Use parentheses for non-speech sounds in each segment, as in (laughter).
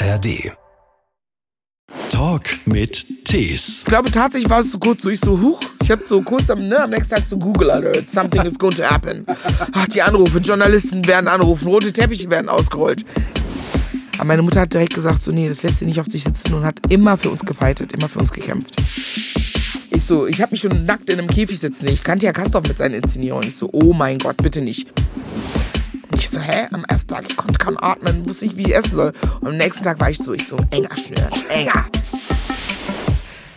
ARD. Talk mit Tees. Ich glaube tatsächlich war es so kurz so, ich so, huch, ich habe so kurz am, ne, am nächsten Tag so Google Alert, something is going to happen. Ach, die Anrufe, Journalisten werden anrufen, rote Teppiche werden ausgerollt. Aber meine Mutter hat direkt gesagt, so, nee, das lässt sie nicht auf sich sitzen und hat immer für uns gefeitet, immer für uns gekämpft. Ich so, ich habe mich schon nackt in einem Käfig sitzen. Ich kannte ja Kastorf mit seinen Inszenierungen. Ich so, oh mein Gott, bitte nicht. Ich so, hä? Am ersten Tag, ich konnte kaum atmen, wusste nicht, wie ich essen soll. Und am nächsten Tag war ich so, ich so, enger schnüren, enger.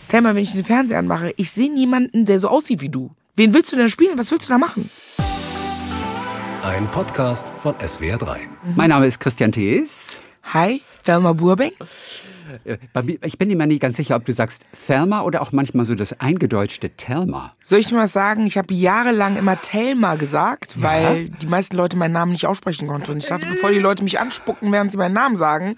Thelma, wenn ich den Fernseher anmache, ich sehe niemanden, der so aussieht wie du. Wen willst du denn spielen? Was willst du da machen? Ein Podcast von SWR3. Mein Name ist Christian Thees. Hi, Thelma Burbank. Mir- Ich bin immer nie ganz sicher, ob du sagst Thelma oder auch manchmal so das eingedeutschte Thelma. Soll ich mal sagen, ich habe jahrelang immer Thelma gesagt, weil die meisten Leute meinen Namen nicht aussprechen konnten. Und ich dachte, bevor die Leute mich anspucken, während sie meinen Namen sagen,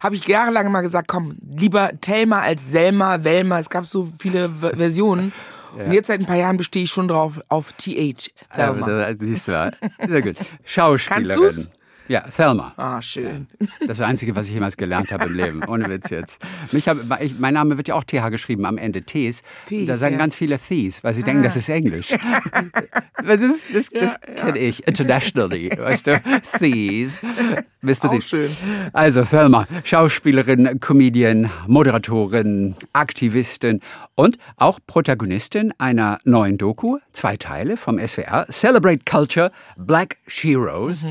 habe ich jahrelang immer gesagt, komm, lieber Thelma als Selma, Welma. Es gab so viele V- Versionen. Und jetzt seit ein paar Jahren bestehe ich schon drauf auf TH, Thelma. Äh, siehst du, ja. sehr gut. (laughs) Schauspielerin. Kannst du's? Ja, Thelma. Ah, schön. Das Einzige, was ich jemals gelernt habe im Leben. Ohne Witz jetzt. Mich hab, ich, mein Name wird ja auch TH geschrieben am Ende. Tees. Tees, da sagen ja. ganz viele Thies, weil sie denken, das ist Englisch. (laughs) das das, das kenne ich. Internationally. Weißt du? Thies. Bist du Auch schön. Also Thelma, Schauspielerin, Comedian, Moderatorin, Aktivistin und auch Protagonistin einer neuen Doku, zwei Teile vom SWR, Celebrate Culture, Black Sheroes.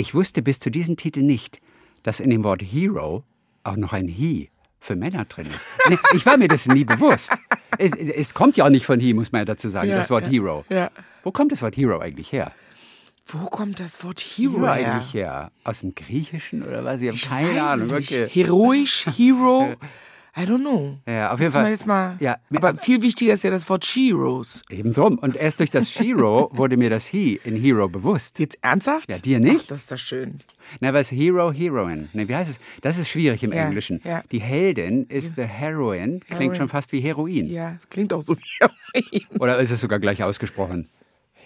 Ich wusste bis zu diesem Titel nicht, dass in dem Wort Hero auch noch ein He für Männer drin ist. Nee, ich war mir das nie bewusst. Es, es, kommt ja auch nicht von He, muss man ja dazu sagen, Ja, das Wort ja, Hero. ja. Wo kommt das Wort Hero eigentlich her? Wo kommt das Wort Hero Hero her? eigentlich her? Aus dem Griechischen oder was? Ich habe keine weiß Ahnung. nicht. Heroisch, Hero, (laughs) I don't know. Ja, auf jeden Fall. Jetzt mal, Ja, aber viel wichtiger ist ja das Wort Sheroes. Eben drum. Und erst durch das Shiro (laughs) wurde mir das He in Hero bewusst. Jetzt ernsthaft? Ja, dir nicht? Ach, das ist doch schön. Na, was Hero, Heroine. Ne, wie heißt es? Das ist schwierig im Ja, Englischen. ja. Die Heldin ist the Heroine, klingt Heroine. schon fast wie Heroin. Ja, klingt auch so wie Heroin. Oder ist es sogar gleich ausgesprochen?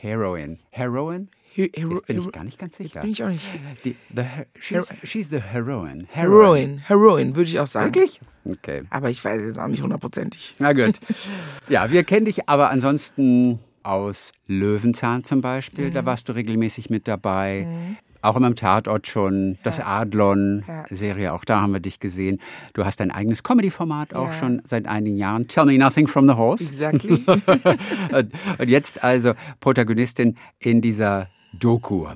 Heroine. Heroine? He- Hero, Jetzt bin ich gar nicht ganz sicher. bin ich auch nicht. Die, the, she's, she's the Heroine. Heroin, Heroin, würde ich auch sagen. Wirklich? Okay. Aber ich weiß jetzt auch nicht hundertprozentig. Na gut. Ja, wir kennen dich aber ansonsten aus Löwenzahn zum Beispiel. Mhm. Da warst du regelmäßig mit dabei. Auch immer im Tatort schon. Das Adlon, Ja. Auch da haben wir dich gesehen. Du hast dein eigenes Comedy-Format auch Ja. schon seit einigen Jahren. Tell me nothing from the horse. Exactly. (laughs) und jetzt also Protagonistin in dieser Doku,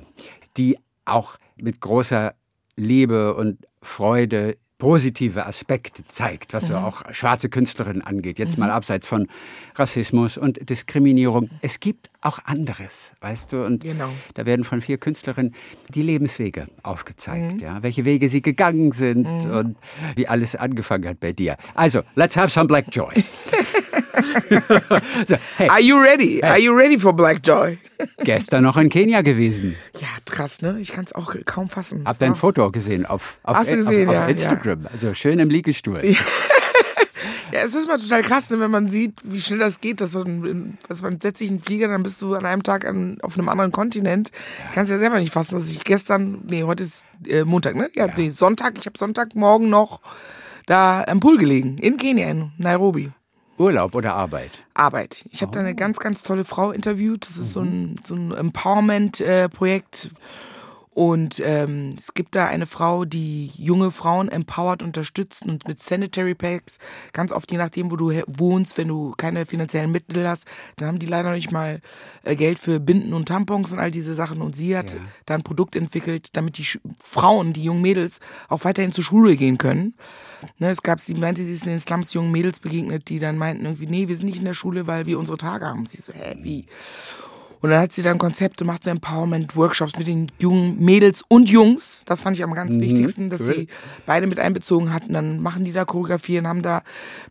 die auch mit großer Liebe und Freude positive Aspekte zeigt, was so auch schwarze Künstlerinnen angeht. Jetzt mal abseits von Rassismus und Diskriminierung. Es gibt auch anderes, weißt du? Und Genau. da werden von vier Künstlerinnen die Lebenswege aufgezeigt, ja, welche Wege sie gegangen sind und wie alles angefangen hat bei dir. Also, let's have some Black Joy. (laughs) (laughs) so, hey, Are you ready? Are you ready for Black Joy? (laughs) gestern noch in Kenia gewesen. Ja, krass, ne? Ich kann es auch kaum fassen. Hab dein Foto gesehen auf, auf, Hast du auf- gesehen, auf, ja, Instagram. Also schön im Liegestuhl. (laughs) Ja, es ist mal total krass, ne, wenn man sieht, wie schnell das geht. Dass, so ein, dass man setzt sich in einen Flieger, dann bist du an einem Tag an, auf einem anderen Kontinent. Ich kann es ja selber nicht fassen, dass ich gestern, nee, heute ist äh, Montag, ne? Ja, nee, Sonntag, ich habe Sonntagmorgen noch da am Pool gelegen, in Kenia, in Nairobi. Urlaub oder Arbeit? Arbeit. Ich habe da eine ganz, ganz tolle Frau interviewt. Das ist so ein, so ein Empowerment-Projekt. Und ähm, es gibt da eine Frau, die junge Frauen empowert, unterstützt und mit Sanitary Packs, ganz oft je nachdem, wo du wohnst, wenn du keine finanziellen Mittel hast, dann haben die leider nicht mal äh, Geld für Binden und Tampons und all diese Sachen. Und sie hat Ja. da ein Produkt entwickelt, damit die Sch Frauen, die jungen Mädels, auch weiterhin zur Schule gehen können. Ne, es gab, sie meinte, sie ist in den Slums jungen Mädels begegnet, die dann meinten irgendwie, nee, wir sind nicht in der Schule, weil wir unsere Tage haben. Sie so, hä, wie? Und dann hat sie dann Konzepte, macht so Empowerment-Workshops mit den jungen Mädels und Jungs. Das fand ich am ganz wichtigsten, dass cool. sie beide mit einbezogen hatten. Dann machen die da Choreografien, haben da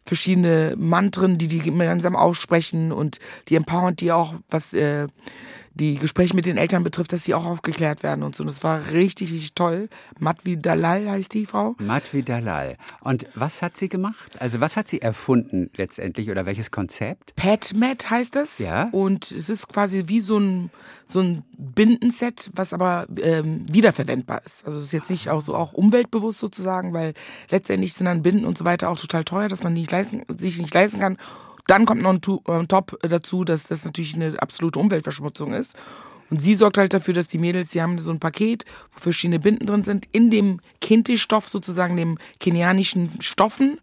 verschiedene Mantren, die die gemeinsam aussprechen und die empowern die auch, was äh, die Gespräche mit den Eltern betrifft, dass sie auch aufgeklärt werden und so. Und das war richtig, richtig toll. Matvi Dalal heißt die Frau. Matvi Dalal. Und was hat sie gemacht? Also was hat sie erfunden letztendlich oder welches Konzept? PetMed heißt das. Ja. Und es ist quasi wie so ein, so ein Bindenset, was aber ähm, wiederverwendbar ist. Also es ist jetzt nicht auch so auch umweltbewusst sozusagen, weil letztendlich sind dann Binden und so weiter auch total teuer, dass man nicht leisten, sich nicht leisten kann. Dann kommt noch ein Tu- äh, Top dazu, dass das natürlich eine absolute Umweltverschmutzung ist. Und sie sorgt halt dafür, dass die Mädels, die haben so ein Paket, wo verschiedene Binden drin sind, in dem Kinti-Stoff sozusagen, dem kenianischen Stoffen.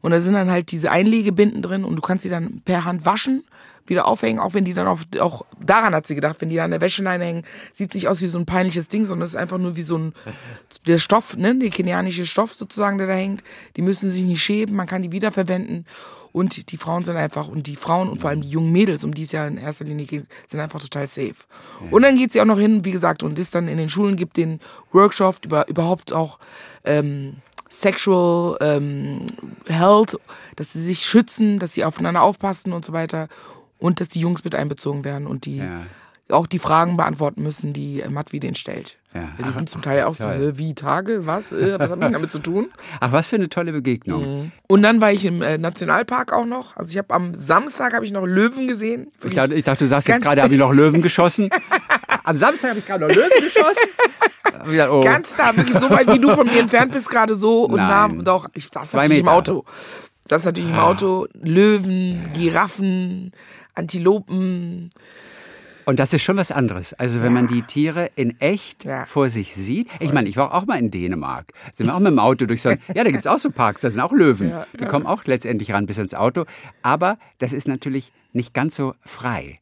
Und da sind dann halt diese Einlegebinden drin und du kannst sie dann per Hand waschen, wieder aufhängen, auch wenn die dann auf, auch daran hat sie gedacht, wenn die da an der Wäscheleine hängen, sieht nicht aus wie so ein peinliches Ding, sondern es ist einfach nur wie so ein, (laughs) der Stoff, ne, der kenianische Stoff sozusagen, der da hängt. Die müssen sich nicht schäben, man kann die wiederverwenden. Und die Frauen sind einfach, und die Frauen und vor allem die jungen Mädels, um die es ja in erster Linie geht, sind einfach total safe. Und dann geht sie auch noch hin, wie gesagt, und ist dann in den Schulen, gibt den Workshop über überhaupt auch ähm, Sexual ähm, Health, dass sie sich schützen, dass sie aufeinander aufpassen und so weiter. Und dass die Jungs mit einbezogen werden und die Ja. auch die Fragen beantworten müssen, die äh, Matwi denen stellt. Ja. Die sind zum Teil auch so, Toll. äh, wie Tage, was, äh, was hat das damit zu tun? (laughs) Ach, was für eine tolle Begegnung. Und dann war ich im äh, Nationalpark auch noch. Also ich habe am Samstag habe ich noch Löwen gesehen. Ich dachte, ich dachte, du sagst jetzt gerade, habe ich noch (laughs) Löwen geschossen. Am Samstag habe ich gerade noch Löwen geschossen. (laughs) Gedacht, oh. Ganz nah, wirklich so weit, wie du von mir entfernt bist, gerade so und nah. Nein. Doch, ich saß Zwei natürlich im Meter. Auto. Das ist natürlich im Auto. Löwen, Giraffen, Antilopen. Und das ist schon was anderes. Also wenn man die Tiere in echt Ja. vor sich sieht. Ich meine, ich war auch mal in Dänemark. Sind wir auch mit dem Auto durch so ein, Ja, da gibt es auch so Parks, da sind auch Löwen. Ja, die kommen auch letztendlich ran bis ins Auto. Aber das ist natürlich nicht ganz so frei.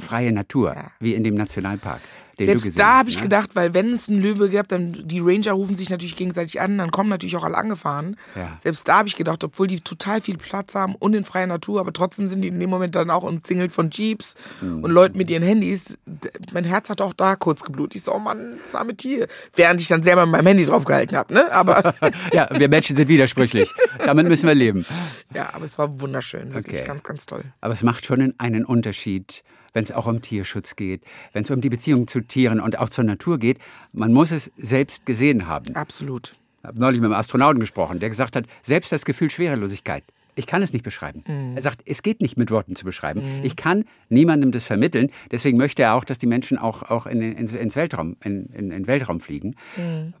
Freie Natur, wie in dem Nationalpark, Selbst da habe ich ne? gedacht, weil wenn es einen Löwe gab, dann die Ranger rufen sich natürlich gegenseitig an, dann kommen natürlich auch alle angefahren. Ja. Selbst da habe ich gedacht, obwohl die total viel Platz haben und in freier Natur, aber trotzdem sind die in dem Moment dann auch umzingelt von Jeeps Mhm. und Leuten mit ihren Handys. Mein Herz hat auch da kurz geblutet. Ich so, oh Mann, das arme Tier. Während ich dann selber mit meinem Handy draufgehalten habe, ne? Aber (laughs) Ja, wir Menschen sind widersprüchlich. Damit müssen wir leben. ja, aber es war wunderschön, wirklich Okay. ganz, ganz toll. Aber es macht schon einen Unterschied, wenn es auch um Tierschutz geht, wenn es um die Beziehung zu Tieren und auch zur Natur geht. Man muss es selbst gesehen haben. Absolut. Ich habe neulich mit einem Astronauten gesprochen, der gesagt hat, selbst das Gefühl Schwerelosigkeit, ich kann es nicht beschreiben. Er sagt, es geht nicht mit Worten zu beschreiben. Ich kann niemandem das vermitteln. Deswegen möchte er auch, dass die Menschen auch, auch in, ins, ins Weltraum, in, in, in Weltraum fliegen,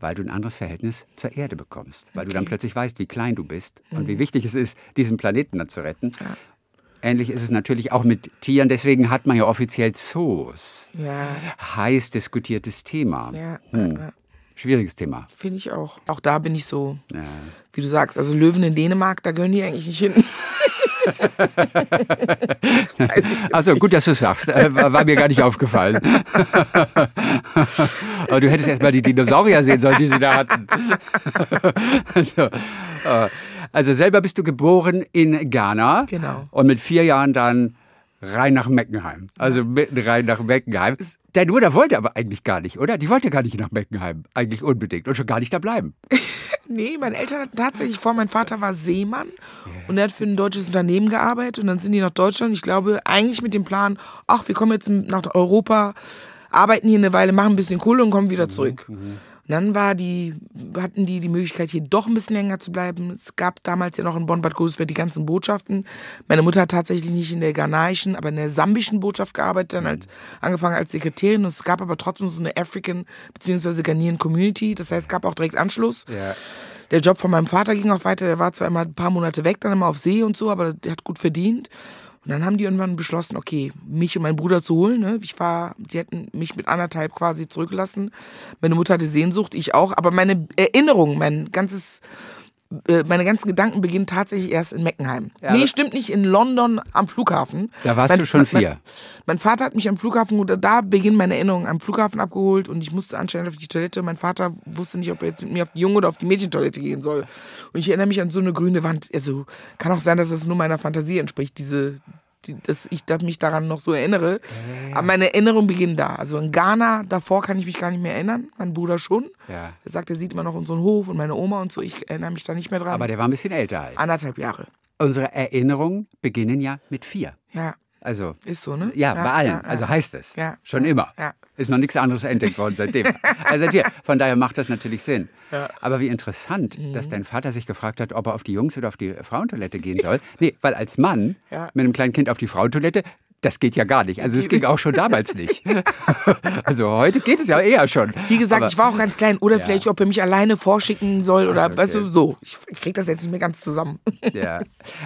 weil du ein anderes Verhältnis zur Erde bekommst. Weil du dann plötzlich weißt, wie klein du bist und wie wichtig es ist, diesen Planeten dann zu retten. Ähnlich ist es natürlich auch mit Tieren. Deswegen hat man ja offiziell Zoos. Ja, Heiß diskutiertes Thema. ja, Hm. Schwieriges Thema. finde ich auch. Auch da bin ich so, Ja. wie du sagst, also Löwen in Dänemark, da gehören die eigentlich nicht hin. (laughs) Also gut, dass du es sagst. Äh, war war mir gar nicht aufgefallen. (laughs) Aber du hättest erst mal die Dinosaurier sehen sollen, die sie da hatten. (laughs) Also, äh, also selber bist du geboren in Ghana. Genau. Und mit vier Jahren dann rein nach Meckenheim. Also mitten rein nach Meckenheim. Deine Mutter wollte aber eigentlich gar nicht, oder? Die wollte gar nicht nach Meckenheim. Eigentlich unbedingt. Und schon gar nicht da bleiben. (laughs) Nee, meine Eltern hatten tatsächlich vor, mein Vater war Seemann und er hat für ein deutsches Unternehmen gearbeitet und dann sind die nach Deutschland. Ich glaube, eigentlich mit dem Plan, ach, wir kommen jetzt nach Europa, arbeiten hier eine Weile, machen ein bisschen Kohle und kommen wieder zurück. Und dann war die, hatten die die Möglichkeit, hier doch ein bisschen länger zu bleiben. Es gab damals ja noch in Bonn-Bad Godesberg die ganzen Botschaften. Meine Mutter hat tatsächlich nicht in der ghanaischen, aber in der sambischen Botschaft gearbeitet, dann als, angefangen als Sekretärin. Und es gab aber trotzdem so eine African bzw. Ghanaian Community. Das heißt, es gab auch direkt Anschluss. Ja. Der Job von meinem Vater ging auch weiter. Der war zwar immer ein paar Monate weg, dann immer auf See und so, aber der hat gut verdient. Und dann haben die irgendwann beschlossen, okay, mich und meinen Bruder zu holen. Ne? Ich war, sie hätten mich mit anderthalb quasi zurückgelassen. Meine Mutter hatte Sehnsucht, ich auch. Aber meine Erinnerung, mein ganzes, meine ganzen Gedanken beginnen tatsächlich erst in Meckenheim. Ja, nee, stimmt nicht, in London am Flughafen. Da warst Mein- du schon mein- vier. Mein, mein Vater hat mich am Flughafen, oder da beginnen meine Erinnerungen, am Flughafen abgeholt und ich musste anscheinend auf die Toilette. Mein Vater wusste nicht, ob er jetzt mit mir auf die Junge oder auf die Mädchentoilette gehen soll. Und ich erinnere mich an so eine grüne Wand. Also kann auch sein, dass das nur meiner Fantasie entspricht, diese, die, dass ich mich daran noch so erinnere. Aber meine Erinnerungen beginnen da. Also in Ghana, davor kann ich mich gar nicht mehr erinnern. Mein Bruder schon. Ja. Er sagt, er sieht immer noch unseren Hof und meine Oma und so. Ich erinnere mich da nicht mehr dran. Aber der war ein bisschen älter halt. Anderthalb Jahre. Unsere Erinnerungen beginnen ja mit vier. Ja. Also Ist so, ne? ja, Ja, bei allen. ja. Also heißt es. Ja, Schon immer. Ist noch nichts anderes entdeckt worden seitdem. also seit wir. Von daher macht das natürlich Sinn. Aber wie interessant, Mhm. dass dein Vater sich gefragt hat, ob er auf die Jungs- oder auf die Frauentoilette gehen soll. Nee, weil als Mann mit einem kleinen Kind auf die Frauentoilette, das geht ja gar nicht. Also es ging auch schon damals nicht. (laughs) also heute geht es ja eher schon. Wie gesagt, Aber- ich war auch ganz klein. Oder Ja. vielleicht, ob er mich alleine vorschicken soll oder okay. weißt du, so. Ich, ich krieg das jetzt nicht mehr ganz zusammen. Ja,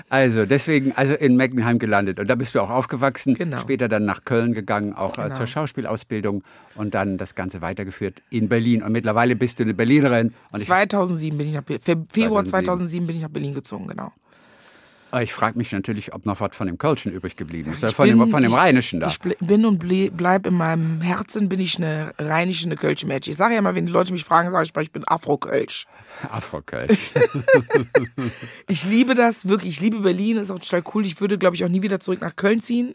also deswegen, also in Meckenheim gelandet. Und da bist du auch aufgewachsen. Genau. Später dann nach Köln gegangen, auch äh, zur Schauspielausbildung und dann das Ganze weitergeführt in Berlin. Und mittlerweile bist du eine Berlinerin. Und ich, 2007 bin ich nach Berlin. Fe Februar 2007. 2007 bin ich nach Berlin gezogen, genau. Äh, ich frage mich natürlich, ob noch was von dem Kölschen übrig geblieben ist. Ich von, dem, bin- von dem ich- Rheinischen da. Ich bin und ble bleib in meinem Herzen bin ich eine rheinische, eine Kölsche Mensch. Ich sage ja immer, wenn die Leute mich fragen, sage ich, mal, ich bin Afro-Kölsch. (laughs) Afro-Kölsch. (laughs) Ich liebe das wirklich. Ich liebe Berlin, ist auch total cool. Ich würde, glaube ich, auch nie wieder zurück nach Köln ziehen.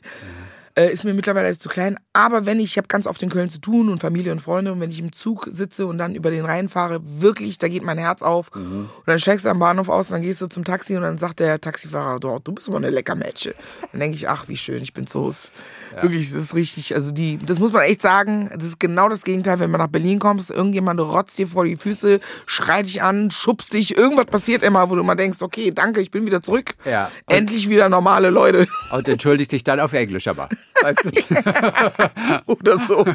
Äh, ist mir mittlerweile zu klein. Aber wenn ich, ich habe ganz oft in Köln zu tun und Familie und Freunde. Und wenn ich im Zug sitze und dann über den Rhein fahre, wirklich, da geht mein Herz auf. Und dann steigst du am Bahnhof aus und dann gehst du zum Taxi und dann sagt der Taxifahrer dort, du bist aber eine Leckermätsche. Dann denke ich, ach, wie schön, ich bin so. Wirklich, das ist richtig. Also die, das muss man echt sagen. Das ist genau das Gegenteil, wenn man nach Berlin kommst. Irgendjemand rotzt dir vor die Füße, schreit dich an, schubst dich. Irgendwas passiert immer, wo du immer denkst, okay, danke, ich bin wieder zurück. Ja. Endlich wieder normale Leute. Und entschuldigt sich dann auf Englisch aber. (laughs) Weißt du? (laughs) Oder so.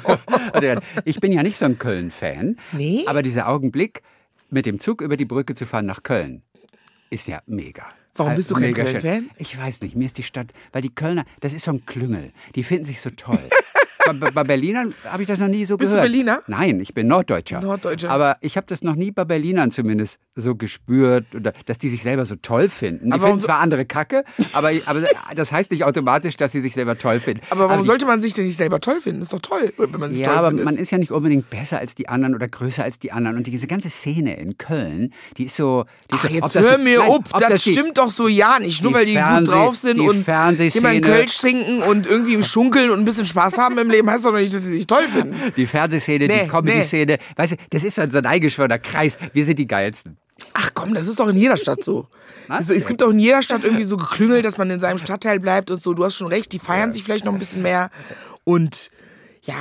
Also, ich bin ja nicht so ein Köln-Fan. Nee? Aber dieser Augenblick, mit dem Zug über die Brücke zu fahren nach Köln, ist ja mega. Warum bist du kein. Köln-Fan? Ich weiß nicht, mir ist die Stadt, weil die Kölner, das ist so ein Klüngel, die finden sich so toll. (laughs) bei, bei- Berlinern habe ich das noch nie so Bist du gehört. Berliner? Nein, ich bin Norddeutscher. Norddeutscher. Aber ich habe das noch nie bei Berlinern zumindest so gespürt, oder, dass die sich selber so toll finden. Die Aber finden zwar andere Kacke, aber, aber das heißt nicht automatisch, dass sie sich selber toll finden. Aber warum die- sollte man sich denn nicht selber toll finden? Ist doch toll, wenn man sich ja, toll aber findet. man ist ja nicht unbedingt besser als die anderen oder größer als die anderen. Und diese ganze Szene in Köln, die ist so. Die ist Ach, so, jetzt ob das- hör mir nein, ob, ob das, die- stimmt doch so ja nicht. Nur weil die Fernseh- gut drauf sind und immer einen Kölsch trinken und irgendwie schunkeln und ein bisschen Spaß haben im Leben, heißt doch nicht, dass sie sich toll finden. (laughs) Die Fernsehszene, Nee, die Comedy-Szene. Weißt du, das ist so ein eingeschworener Kreis. Wir sind die Geilsten. Ach komm, das ist doch in jeder Stadt so. Was Es, es gibt auch in jeder Stadt irgendwie so geklüngelt, dass man in seinem Stadtteil bleibt und so. Du hast schon recht, die feiern sich vielleicht noch ein bisschen mehr. Und ja,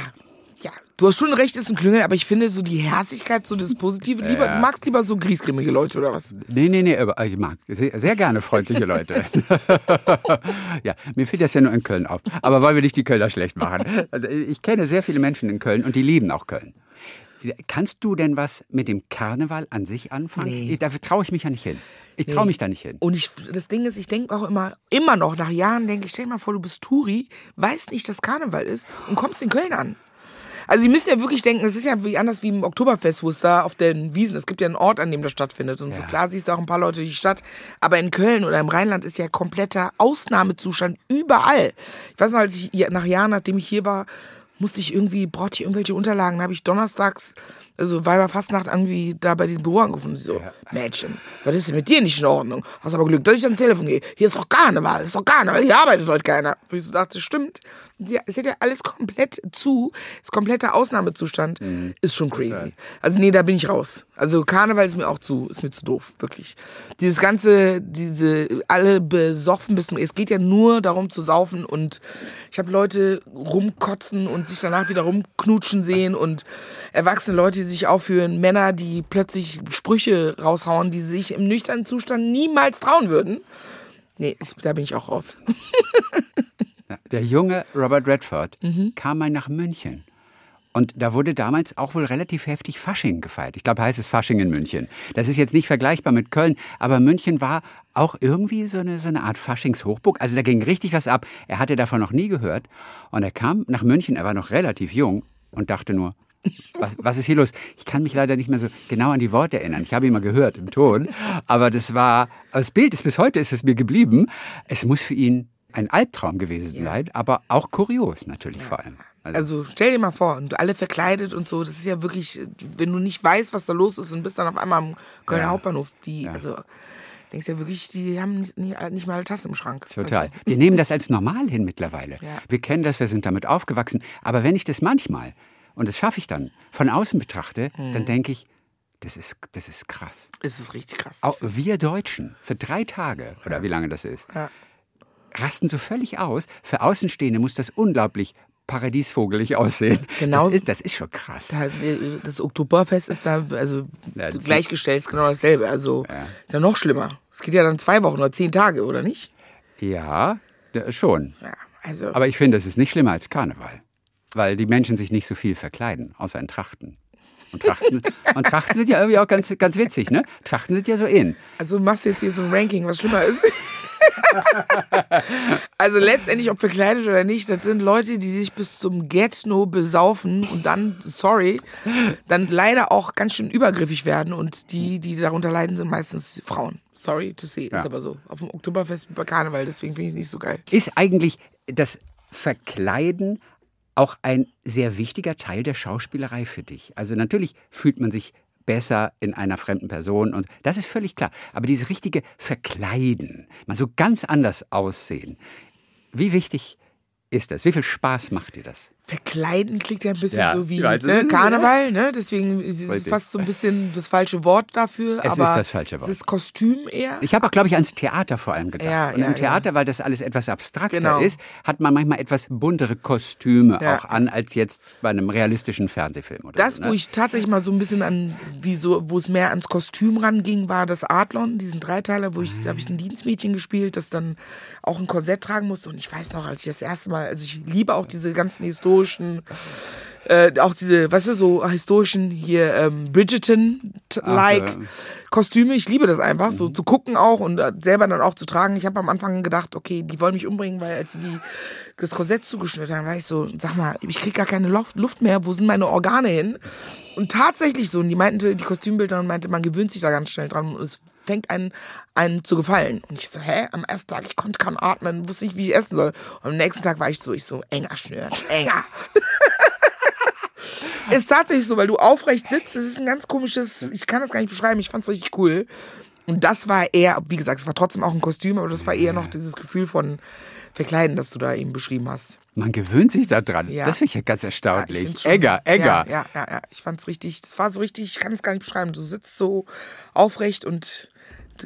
ja, du hast schon recht, ist ein Klüngel, aber ich finde so die Herzlichkeit, so das Positive, lieber, Ja. du magst lieber so griesgrimmige Leute oder was? Nee, nee, nee, aber ich mag sehr, sehr gerne freundliche Leute. (laughs) ja, mir fiel das ja nur in Köln auf. Aber wollen wir nicht die Kölner schlecht machen. Also ich kenne sehr viele Menschen in Köln und die lieben auch Köln. Kannst du denn was mit dem Karneval an sich anfangen? Nee. Dafür traue ich mich ja nicht hin. Ich traue mich da nicht hin. Und ich, das Ding ist, ich denke auch immer, immer noch nach Jahren, denke ich, stell dir mal vor, du bist Touri, weißt nicht, dass Karneval ist und kommst in Köln an. Also, die müssen ja wirklich denken, es ist ja wie anders wie im Oktoberfest, wo es da auf den Wiesen, es gibt ja einen Ort, an dem das stattfindet. Und so Ja. klar siehst du auch ein paar Leute die Stadt. Aber in Köln oder im Rheinland ist ja kompletter Ausnahmezustand überall. Ich weiß noch, als ich nach Jahren, nachdem ich hier war, musste ich irgendwie, brauchte ich irgendwelche Unterlagen. Da habe ich donnerstags, also Weiberfastnacht irgendwie da bei diesem Büro angerufen. Und so, Mädchen, was ist denn mit dir nicht in Ordnung? Hast aber Glück, dass ich ans Telefon gehe. Hier ist doch Karneval, ist doch Karneval, hier arbeitet heute keiner. Wo ich so dachte, stimmt. Ja, es hat ja alles komplett zu. Das komplette Ausnahmezustand ist schon crazy. Also nee, da bin ich raus. Also Karneval ist mir auch zu, ist mir zu doof, wirklich. Dieses ganze, diese, alle besoffen bis zum, es geht ja nur darum zu saufen und ich habe Leute rumkotzen und sich danach wieder rumknutschen sehen und erwachsene Leute, die sich aufführen, Männer, die plötzlich Sprüche raushauen, die sich im nüchternen Zustand niemals trauen würden. Nee, da bin ich auch raus. Der junge Robert Redford Mhm. kam mal nach München. Und da wurde damals auch wohl relativ heftig Fasching gefeiert. Ich glaube, heißt es Fasching in München. Das ist jetzt nicht vergleichbar mit Köln, aber München war auch irgendwie so eine, so eine Art Faschingshochburg. Also da ging richtig was ab. Er hatte davon noch nie gehört. Und er kam nach München, er war noch relativ jung und dachte nur, was, was ist hier los? Ich kann mich leider nicht mehr so genau an die Worte erinnern. Ich habe ihn mal gehört im Ton, aber das war, das Bild ist bis heute ist es mir geblieben. Es muss für ihn ein Albtraum gewesen sein, aber auch kurios natürlich vor allem. Also, Also stell dir mal vor, und alle verkleidet und so, das ist ja wirklich, wenn du nicht weißt, was da los ist und bist dann auf einmal am Kölner Ja. Hauptbahnhof, die, also denkst ja wirklich, die haben nicht, nicht, mal eine Tasse im Schrank. Total. Also, Wir nehmen das als normal hin mittlerweile. (laughs) Ja. Wir kennen das, wir sind damit aufgewachsen. Aber wenn ich das manchmal, und das schaffe ich dann, von außen betrachte, Hm. dann denke ich, das ist, das ist krass. es ist richtig krass. Auch wir Deutschen, für drei Tage, oder wie lange das ist, Ja. rasten so völlig aus. Für Außenstehende muss das unglaublich paradiesvogelig aussehen. Genau. Das ist, das ist schon krass. Da, Das Oktoberfest ist da, also Ja, gleichgestellt ist genau dasselbe. Also ist ja noch schlimmer. Es geht ja dann zwei Wochen oder zehn Tage, oder nicht? Ja, schon. Ja, also. Aber ich finde, es ist nicht schlimmer als Karneval. Weil die Menschen sich nicht so viel verkleiden, außer in Trachten. Und Trachten, und Trachten sind ja irgendwie auch ganz, ganz witzig, ne? Trachten sind ja so in. Also machst du jetzt hier so ein Ranking, was schlimmer ist? (laughs) also letztendlich, ob verkleidet oder nicht, das sind Leute, die sich bis zum Get-No besaufen und dann, sorry, dann leider auch ganz schön übergriffig werden und die, die darunter leiden, sind meistens Frauen. Sorry to say, Ja. ist aber so. Auf dem Oktoberfest bei Karneval, deswegen finde ich es nicht so geil. Ist eigentlich das Verkleiden auch ein sehr wichtiger Teil der Schauspielerei für dich? Also natürlich fühlt man sich besser in einer fremden Person und das ist völlig klar. Aber dieses richtige Verkleiden, mal so ganz anders aussehen, wie wichtig ist das? Wie viel Spaß macht dir das? Verkleiden klingt ja ein bisschen Ja, so wie weiß, ne, ja. Karneval, ne? Deswegen ist es fast so ein bisschen das falsche Wort dafür. Es ist das falsche Wort. Es ist Kostüm eher. Ich habe auch, glaube ich, ans Theater vor allem gedacht. Ja, und ja, im Theater, weil das alles etwas abstrakter Genau. ist, hat man manchmal etwas buntere Kostüme Ja. auch an, als jetzt bei einem realistischen Fernsehfilm. Oder Das, so, ne? wo ich tatsächlich mal so ein bisschen an, wie so, wo es mehr ans Kostüm ranging, war das Adlon, diesen Dreiteiler, wo ich, da habe ich ein Dienstmädchen gespielt, das dann auch ein Korsett tragen musste. Und ich weiß noch, als ich das erste Mal, also ich liebe auch diese ganzen historischen, äh, auch diese, weißt du, so historischen hier ähm, Bridgerton-like ja. Kostüme. Ich liebe das einfach, so zu gucken auch und äh, selber dann auch zu tragen. Ich habe am Anfang gedacht, okay, die wollen mich umbringen, weil als sie die, das Korsett zugeschnitten haben, war ich so, sag mal, ich krieg gar keine Luft, mehr, wo sind meine Organe hin? Und tatsächlich so, und die meinten, die Kostümbilderin meinte, man gewöhnt sich da ganz schnell dran und es fängt einem, einem zu gefallen. Und ich so, hä, am ersten Tag, ich konnte kaum atmen, wusste nicht, wie ich essen soll. Und am nächsten Tag war ich so, ich so, enger schnürt, enger. (laughs) Ist tatsächlich so, weil du aufrecht sitzt. Das ist ein ganz komisches, ich kann das gar nicht beschreiben, ich fand's richtig cool. Und das war eher, wie gesagt, es war trotzdem auch ein Kostüm, aber das war eher noch dieses Gefühl von Verkleiden, das du da eben beschrieben hast. Man gewöhnt sich da dran. Ja. Das finde ich ja ganz Ja, ich erstaunlich. schon- Egger, Egger. Ja, ja, ja, ja. Ich fand's richtig, das war so richtig, ich kann es gar nicht beschreiben. Du sitzt so aufrecht und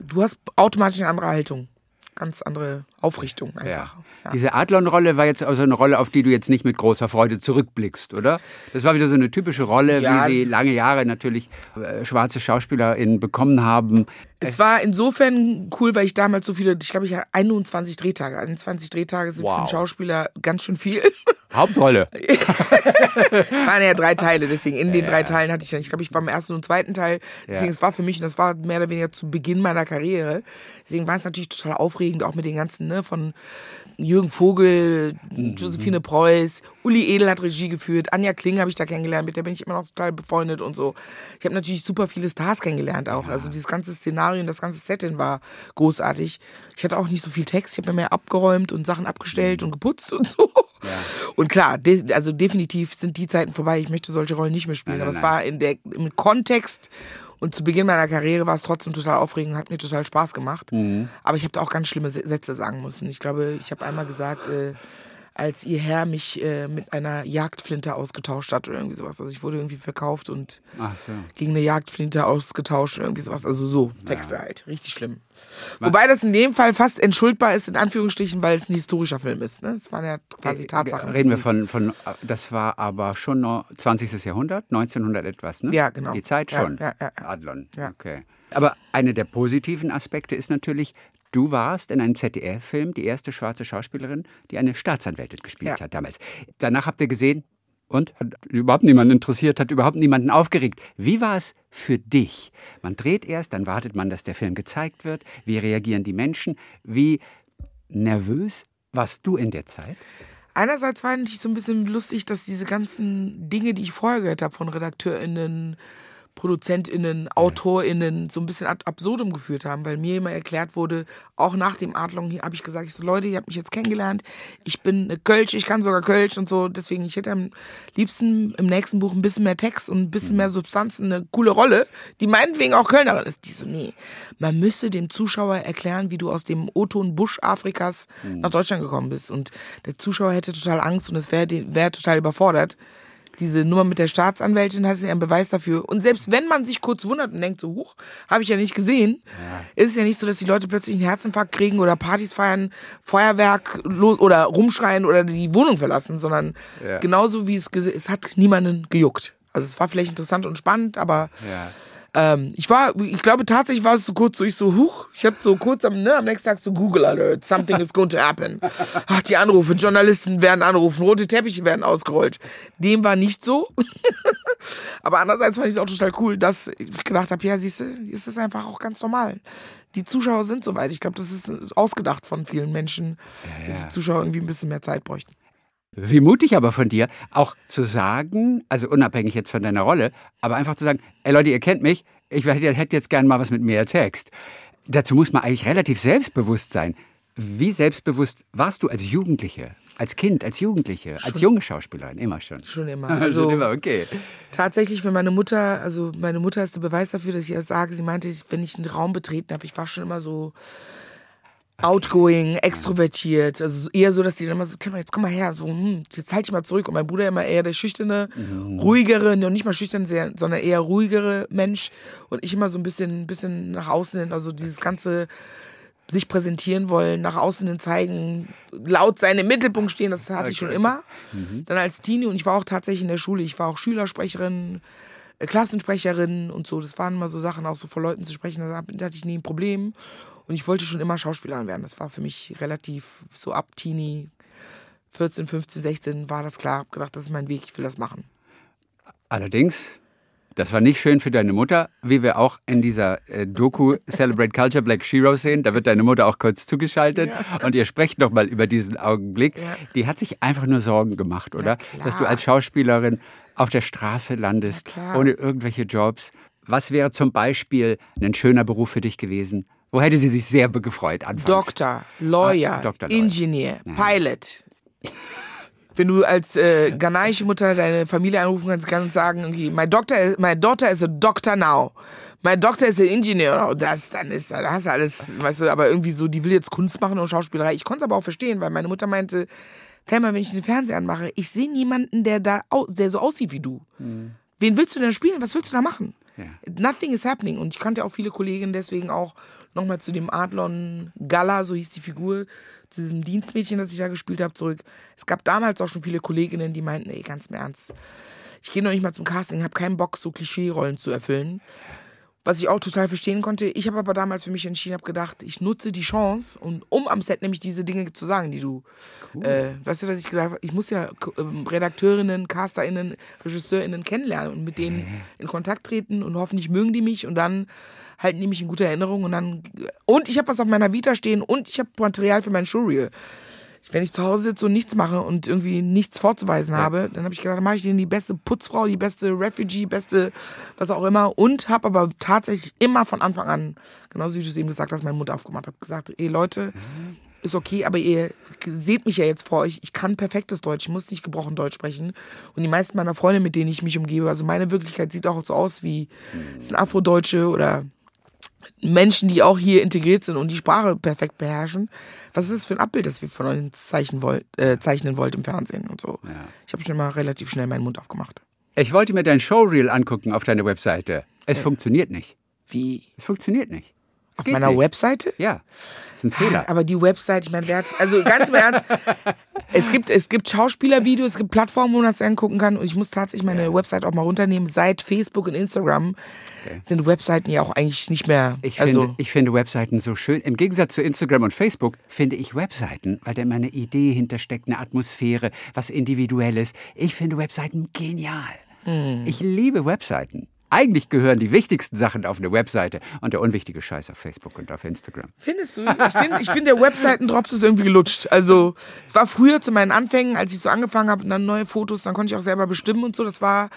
du hast automatisch eine andere Haltung. Ganz andere Aufrichtung Ja. einfach. Ja. Diese Adlon-Rolle war jetzt also eine Rolle, auf die du jetzt nicht mit großer Freude zurückblickst, oder? Das war wieder so eine typische Rolle, Ja, wie sie lange Jahre natürlich äh, schwarze SchauspielerInnen bekommen haben. Es war insofern cool, weil ich damals so viele, ich glaube, ich hatte 21 Drehtage. 21 Drehtage sind für Wow. einen Schauspieler ganz schön viel. (laughs) Hauptrolle. Es (laughs) waren ja drei Teile, deswegen in den drei Teilen hatte ich dann, ich glaube, ich war im ersten und zweiten Teil. Deswegen, Ja. es war für mich, und das war mehr oder weniger zu Beginn meiner Karriere. Deswegen war es natürlich total aufregend, auch mit den ganzen, ne, von Jürgen Vogel, Mhm. Josephine Preuß, Uli Edel hat Regie geführt, Anja Kling habe ich da kennengelernt, mit der bin ich immer noch total befreundet und so. Ich habe natürlich super viele Stars kennengelernt auch. Also dieses ganze Szenario und das ganze Setting war großartig. Ich hatte auch nicht so viel Text, ich habe mir mehr abgeräumt und Sachen abgestellt und geputzt und so. Und klar, de also definitiv sind die Zeiten vorbei. Ich möchte solche Rollen nicht mehr spielen. Nein, aber nein, es war in der, im Kontext und zu Beginn meiner Karriere war es trotzdem total aufregend hat mir total Spaß gemacht. Mhm. Aber ich habe da auch ganz schlimme Sätze sagen müssen. Ich glaube, ich habe einmal gesagt, äh, als ihr Herr mich äh, mit einer Jagdflinte ausgetauscht hat oder irgendwie sowas. Also ich wurde irgendwie verkauft und so. gegen eine Jagdflinte ausgetauscht oder irgendwie sowas. Also so, Texte halt. Richtig schlimm. Wobei das in dem Fall fast entschuldbar ist, in Anführungsstrichen, weil es ein historischer Film ist. Ne? Es waren ja quasi Tatsachen. Reden wir von, von, das war aber schon noch 20. Jahrhundert, 1900 etwas, ne? Ja, genau. Die Zeit Ja, schon. ja, ja, ja. Adlon. Ja. Okay. Aber einer der positiven Aspekte ist natürlich, du warst in einem ZDF-Film die erste schwarze Schauspielerin, die eine Staatsanwältin gespielt Ja. hat damals. Danach habt ihr gesehen, und hat überhaupt niemanden interessiert, hat überhaupt niemanden aufgeregt. Wie war es für dich? Man dreht erst, dann wartet man, dass der Film gezeigt wird. Wie reagieren die Menschen? Wie nervös warst du in der Zeit? Einerseits fand ich so ein bisschen lustig, dass diese ganzen Dinge, die ich vorher gehört habe von RedakteurInnen, ProduzentInnen, AutorInnen so ein bisschen ad absurdum geführt haben, weil mir immer erklärt wurde, auch nach dem Adlung hier habe ich gesagt, ich so, Leute, ihr habt mich jetzt kennengelernt, ich bin eine Kölsch, ich kann sogar Kölsch und so, deswegen, ich hätte am liebsten im nächsten Buch ein bisschen mehr Text und ein bisschen mehr Substanz, eine coole Rolle, die meinetwegen auch Kölnerin ist. Die so, nee, man müsse dem Zuschauer erklären, wie du aus dem O-Ton Busch Afrikas nach Deutschland gekommen bist. Und der Zuschauer hätte total Angst und es wäre wär total überfordert diese Nummer mit der Staatsanwältin, hast du ja einen Beweis dafür. Und selbst wenn man sich kurz wundert und denkt so, huch, habe ich ja nicht gesehen, ist es ja nicht so, dass die Leute plötzlich einen Herzinfarkt kriegen oder Partys feiern, Feuerwerk los oder rumschreien oder die Wohnung verlassen, sondern Ja. genauso wie es, es hat niemanden gejuckt. Also es war vielleicht interessant und spannend, aber Ja. Ähm, ich war, ich glaube tatsächlich war es so kurz so, ich so, huch, ich habe so kurz am, ne, am nächsten Tag so Google Alert, something is going to happen. (laughs) Ach, die Anrufe, Journalisten werden anrufen, rote Teppiche werden ausgerollt. Dem war nicht so. (laughs) Aber andererseits fand ich es auch total cool, dass ich gedacht habe, ja, siehst du, ist das einfach auch ganz normal. Die Zuschauer sind soweit. Ich glaube, das ist ausgedacht von vielen Menschen, dass die Zuschauer irgendwie ein bisschen mehr Zeit bräuchten. Wie mutig aber von dir, auch zu sagen, also unabhängig jetzt von deiner Rolle, aber einfach zu sagen, ey Leute, ihr kennt mich, ich hätte jetzt gern mal was mit mehr Text. Dazu muss man eigentlich relativ selbstbewusst sein. Wie selbstbewusst warst du als Jugendliche, als Kind, als Jugendliche, als junge Schauspielerin, immer schon? Schon immer. (laughs) Also Also, immer, okay. Tatsächlich, wenn meine Mutter, also meine Mutter ist der Beweis dafür, dass ich das sage, sie meinte, wenn ich einen Raum betreten habe, ich war schon immer so outgoing, extrovertiert, also eher so, dass die dann immer so, Tim, jetzt komm mal her, so, hm, jetzt halt dich mal zurück. Und mein Bruder immer eher der schüchterne, ruhigere, noch nicht mal schüchtern, sondern eher ruhigere Mensch und ich immer so ein bisschen, bisschen nach außen hin, also dieses ganze sich präsentieren wollen, nach außen hin zeigen, laut sein, im Mittelpunkt stehen, das hatte ich schon immer. Dann als Teenie und ich war auch tatsächlich in der Schule, ich war auch Schülersprecherin, äh, Klassensprecherin und so. Das waren immer so Sachen, auch so vor Leuten zu sprechen, da hatte ich nie ein Problem. Und ich wollte schon immer Schauspielerin werden. Das war für mich relativ so ab Teenie, 14, 15, 16 war das klar. Hab gedacht, das ist mein Weg, ich will das machen. Allerdings, das war nicht schön für deine Mutter, wie wir auch in dieser äh, Doku Celebrate Culture Black Shiro sehen. Da wird deine Mutter auch kurz zugeschaltet und ihr sprecht nochmal über diesen Augenblick. Ja. Die hat sich einfach nur Sorgen gemacht, oder? Dass du als Schauspielerin auf der Straße landest, ohne irgendwelche Jobs. Was wäre zum Beispiel ein schöner Beruf für dich gewesen? Wo hätte sie sich sehr gefreut anfangs? Doktor, Lawyer, Ah, Doktor, Lawyer. Ingenieur, Pilot. Wenn du als äh, ghanaische Mutter deine Familie anrufen kannst, kannst du sagen, okay, my doctor, is, my daughter is a doctor now. My doctor is an engineer. now. Das, dann ist, da hast du alles, weißt du, aber irgendwie so, die will jetzt Kunst machen und Schauspielerei. Ich konnte es aber auch verstehen, weil meine Mutter meinte, Thelma, wenn ich den Fernseher anmache, ich sehe niemanden, der da, der so aussieht wie du. Wen willst du denn spielen? Was willst du da machen? Ja. Nothing is happening. Und ich kannte auch viele Kolleginnen deswegen auch nochmal zu dem Adlon Gala, so hieß die Figur, zu diesem Dienstmädchen, das ich da gespielt habe, zurück. Es gab damals auch schon viele Kolleginnen, die meinten, ey, ganz im Ernst, ich gehe noch nicht mal zum Casting, habe keinen Bock, so Klischee-Rollen zu erfüllen. Was ich auch total verstehen konnte. Ich habe aber damals für mich entschieden, habe gedacht, ich nutze die Chance, und um am Set nämlich diese Dinge zu sagen, die du, äh, weißt du, dass ich gesagt habe, ich muss ja ähm, Redakteurinnen, CasterInnen, RegisseurInnen kennenlernen und mit denen in Kontakt treten und hoffentlich mögen die mich und dann halten die mich in guter Erinnerung und dann, und ich habe was auf meiner Vita stehen und ich habe Material für mein Showreel. Wenn ich zu Hause sitze und nichts mache und irgendwie nichts vorzuweisen habe, dann habe ich gedacht, mache ich denen die beste Putzfrau, die beste Refugee, beste was auch immer und habe aber tatsächlich immer von Anfang an, genauso wie du es eben gesagt hast, meinen Mund aufgemacht, habe gesagt, ey Leute, ist okay, aber ihr seht mich ja jetzt vor euch, ich kann perfektes Deutsch, ich muss nicht gebrochen Deutsch sprechen und die meisten meiner Freunde, mit denen ich mich umgebe, also meine Wirklichkeit sieht auch so aus wie, es sind Afrodeutsche oder Menschen, die auch hier integriert sind und die Sprache perfekt beherrschen. Was ist das für ein Abbild, das wir von euch zeichnen wollt, äh, zeichnen wollt im Fernsehen und so? Ich habe schon mal relativ schnell meinen Mund aufgemacht. Ich wollte mir dein Showreel angucken auf deiner Webseite. Es funktioniert nicht. Wie? Es funktioniert nicht. Es Auf meiner nicht. Webseite? Ja, das ist ein Fehler. Aber die Website, ich meine, wer hat, also ganz im Ernst, (laughs) es gibt, es gibt Schauspielervideos, es gibt Plattformen, wo man das angucken kann und ich muss tatsächlich meine Website auch mal runternehmen. Seit Facebook und Instagram sind Webseiten ja auch eigentlich nicht mehr, Ich, also finde, ich finde Webseiten so schön. Im Gegensatz zu Instagram und Facebook finde ich Webseiten, weil da immer eine Idee hintersteckt, eine Atmosphäre, was Individuelles. Ich finde Webseiten genial. Hm. Ich liebe Webseiten. Eigentlich gehören die wichtigsten Sachen auf eine Webseite und der unwichtige Scheiß auf Facebook und auf Instagram. Findest du? Ich finde, ich find, der Webseiten-Drops ist irgendwie gelutscht. Also, es war früher zu meinen Anfängen, als ich so angefangen habe, und dann neue Fotos, dann konnte ich auch selber bestimmen und so. Das war,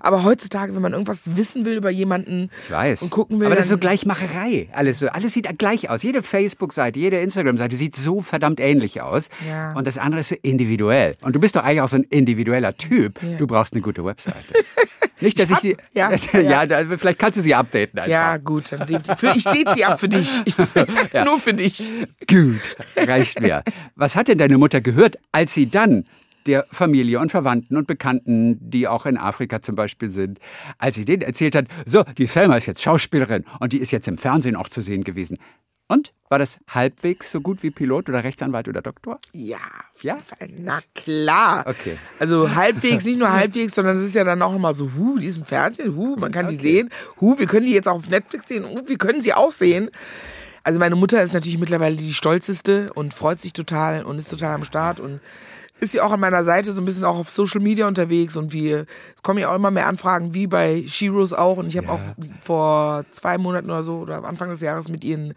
aber heutzutage, wenn man irgendwas wissen will über jemanden Ich weiß. und gucken will, Aber das ist so Gleichmacherei. Alles, so, alles sieht gleich aus. Jede Facebook-Seite, jede Instagram-Seite sieht so verdammt ähnlich aus. Ja. Und das andere ist so individuell. Und du bist doch eigentlich auch so ein individueller Typ. Ja. Du brauchst eine gute Webseite. Nicht, dass ich, hab- sie. ja, (laughs) (laughs) ja, ja. da, vielleicht kannst du sie updaten einfach. ja, gut, ich stehe sie ab für dich. (laughs) (laughs) Nur für dich. Gut, reicht mir. Was hat denn deine Mutter gehört, als sie dann der Familie und Verwandten und Bekannten, die auch in Afrika zum Beispiel sind, als sie denen erzählt hat, so, die Selma ist jetzt Schauspielerin und die ist jetzt im Fernsehen auch zu sehen gewesen. Und war das halbwegs so gut wie Pilot oder Rechtsanwalt oder Doktor? Ja, Ja? Na klar. Okay. Also halbwegs, nicht nur halbwegs, sondern es ist ja dann auch immer so, hu, die ist im Fernsehen, hu, man kann die sehen, hu, wir können die jetzt auch auf Netflix sehen, hu, wir können sie auch sehen. Also meine Mutter ist natürlich mittlerweile die stolzeste und freut sich total und ist total am Start und ist ja auch an meiner Seite so ein bisschen auch auf Social Media unterwegs und wir, es kommen ja auch immer mehr Anfragen, wie bei Shiros auch und ich habe auch vor zwei Monaten oder so oder Anfang des Jahres mit ihr ein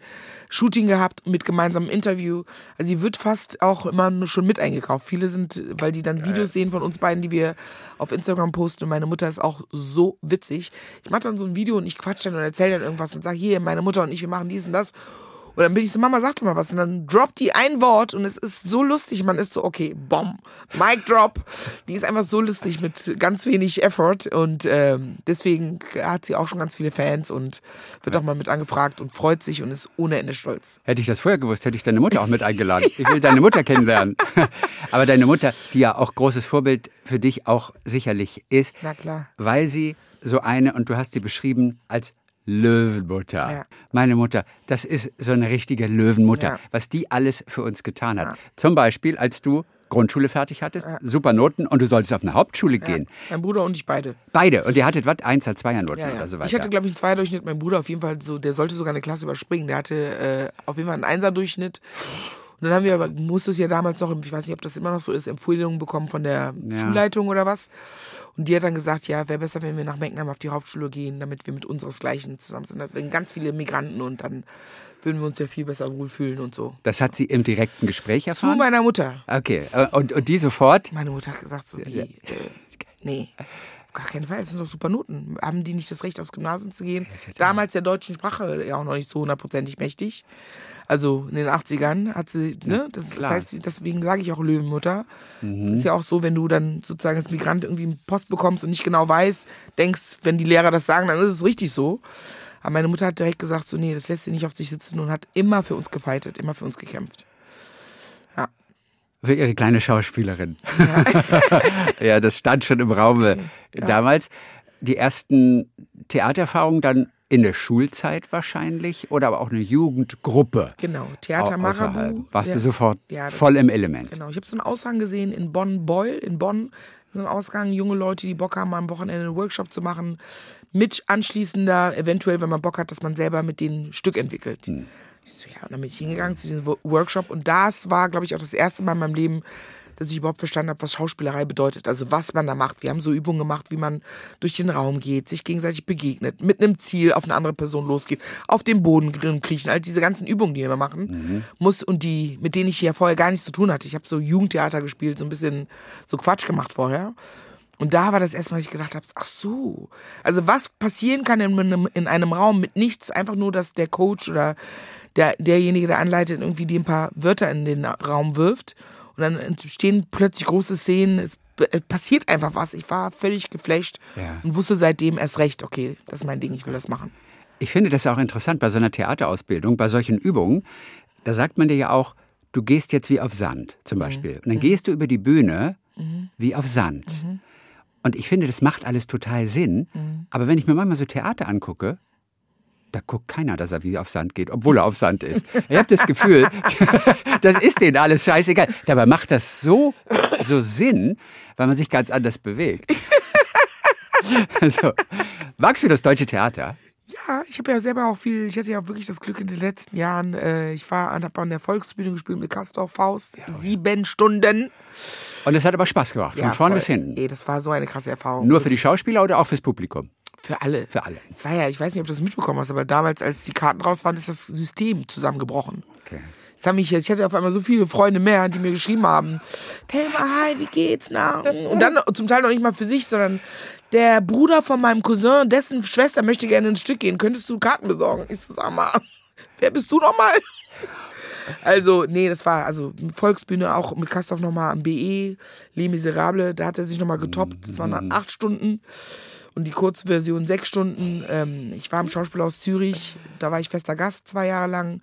Shooting gehabt mit gemeinsamem Interview. Also sie wird fast auch immer nur schon mit eingekauft. Viele sind, weil die dann Videos sehen von uns beiden, die wir auf Instagram posten und meine Mutter ist auch so witzig. Ich mache dann so ein Video und ich quatsch dann und erzähle dann irgendwas und sage, hier, meine Mutter und ich, wir machen dies und das. Und dann bin ich so, Mama, sag doch mal was. Und dann droppt die ein Wort und es ist so lustig. Man ist so, okay, bomb, Mic drop. Die ist einfach so lustig mit ganz wenig Effort. Und ähm, deswegen hat sie auch schon ganz viele Fans und wird auch mal mit angefragt und freut sich und ist ohne Ende stolz. Hätte ich das vorher gewusst, hätte ich deine Mutter auch mit eingeladen. (laughs) Ich will deine Mutter kennenlernen. (laughs) Aber deine Mutter, die ja auch großes Vorbild für dich auch sicherlich ist, Na klar. weil sie so eine, und du hast sie beschrieben als Löwenmutter. Ja. Meine Mutter, das ist so eine richtige Löwenmutter, Ja. was die alles für uns getan hat. Zum Beispiel, als du Grundschule fertig hattest, super Noten und du solltest auf eine Hauptschule gehen. Mein Bruder und ich beide. Beide. Und ihr hattet was? Einser, Zweiernoten Ja, ja. oder so weiter. Ich hatte, glaube ich, einen Zweierdurchschnitt. Mein Bruder auf jeden Fall so, der sollte sogar eine Klasse überspringen. Der hatte äh, auf jeden Fall einen Einserdurchschnitt. Und dann haben wir aber, musste es ja damals noch, ich weiß nicht, ob das immer noch so ist, Empfehlungen bekommen von der Ja. Schulleitung oder was. Und die hat dann gesagt, ja, wäre besser, wenn wir nach Meckenheim auf die Hauptschule gehen, damit wir mit unseresgleichen zusammen sind. Da sind ganz viele Migranten und dann würden wir uns ja viel besser wohlfühlen und so. das hat sie im direkten Gespräch Zu erfahren? meiner Mutter. Okay. äh, Und, und die sofort? Meine Mutter hat gesagt so wie, äh, nee, auf gar keinen Fall, das sind doch super Noten. Haben die nicht das Recht, aufs Gymnasium zu gehen? Damals der deutschen Sprache ja auch noch nicht so hundertprozentig mächtig. Also in den 80ern hat sie, ne? Das, das heißt, deswegen sage ich auch Löwenmutter. Ist ja auch so, wenn du dann sozusagen als Migrant irgendwie einen Post bekommst und nicht genau weißt, denkst, wenn die Lehrer das sagen, dann ist es richtig so. Aber meine Mutter hat direkt gesagt, so, nee, das lässt sie nicht auf sich sitzen und hat immer für uns gefeitet, immer für uns gekämpft. Für ihre kleine Schauspielerin. (laughs) Ja, das stand schon im Raume damals. Die ersten Theatererfahrungen dann in der Schulzeit wahrscheinlich oder aber auch eine Jugendgruppe. Genau, Theater Marabu. Warst der- du sofort Ja, voll im Element. Genau, ich habe so einen Ausgang gesehen in Bonn-Beul, in Bonn. So einen Ausgang, junge Leute, die Bock haben, am Wochenende einen Workshop zu machen. Mit anschließender, eventuell, wenn man Bock hat, dass man selber mit denen ein Stück entwickelt. Ich so, ja, und dann bin ich hingegangen zu diesem Wo- Workshop. Und das war, glaube ich, auch das erste Mal in meinem Leben, dass ich überhaupt verstanden habe, was Schauspielerei bedeutet. Also was man da macht. Wir haben so Übungen gemacht, wie man durch den Raum geht, sich gegenseitig begegnet, mit einem Ziel auf eine andere Person losgeht, auf den Boden kriechen. All diese ganzen Übungen, die wir machen, muss und die, mit denen ich ja vorher gar nichts zu tun hatte. Ich habe so Jugendtheater gespielt, so ein bisschen so Quatsch gemacht vorher. Und da war das erstmal, dass ich gedacht habe, ach so. Also was passieren kann in einem, in einem Raum mit nichts, einfach nur, dass der Coach oder der, derjenige, der anleitet, irgendwie die ein paar Wörter in den Raum wirft. Und dann entstehen plötzlich große Szenen. Es, passiert einfach was. Ich war völlig geflasht Ja. und wusste seitdem erst recht, okay, das ist mein Ding, ich will das machen. Ich finde das auch interessant bei so einer Theaterausbildung, bei solchen Übungen. Da sagt man dir ja auch, du gehst jetzt wie auf Sand zum Beispiel. Und dann gehst du über die Bühne wie auf Sand. Und ich finde, das macht alles total Sinn. Aber wenn ich mir manchmal so Theater angucke, da guckt keiner, dass er wie auf Sand geht, obwohl er auf Sand ist. Ich habe das Gefühl, (laughs) das ist denen alles scheißegal. Dabei macht das so, so Sinn, weil man sich ganz anders bewegt. (laughs) Also, magst du das deutsche Theater? Ja, ich habe ja selber auch viel, ich hatte ja wirklich das Glück in den letzten Jahren, äh, ich war an, an der Volksbühne gespielt mit Castor Faust, sieben Stunden. Und es hat aber Spaß gemacht, von vorne voll. bis hinten. Ey, das war so eine krasse Erfahrung. Nur für die Schauspieler oder auch fürs Publikum? Für alle. Für alle. Es war ja, ich weiß nicht, ob du das mitbekommen hast, aber damals, als die Karten raus waren, ist das System zusammengebrochen. Okay. Das haben mich, ich hatte auf einmal so viele Freunde mehr, die mir geschrieben haben, Thelma, hi, wie geht's? Na? Und dann zum Teil noch nicht mal für sich, sondern der Bruder von meinem Cousin, dessen Schwester möchte gerne ins Stück gehen. Könntest du Karten besorgen? Ich so, sag mal, wer bist du nochmal? Also, nee, das war also Volksbühne auch mit Kastorf nochmal am BE, Les Miserables, da hat er sich nochmal getoppt. Das waren dann acht Stunden und die Kurzversion sechs Stunden. Ähm, ich war am Schauspielhaus Zürich, da war ich fester Gast zwei Jahre lang.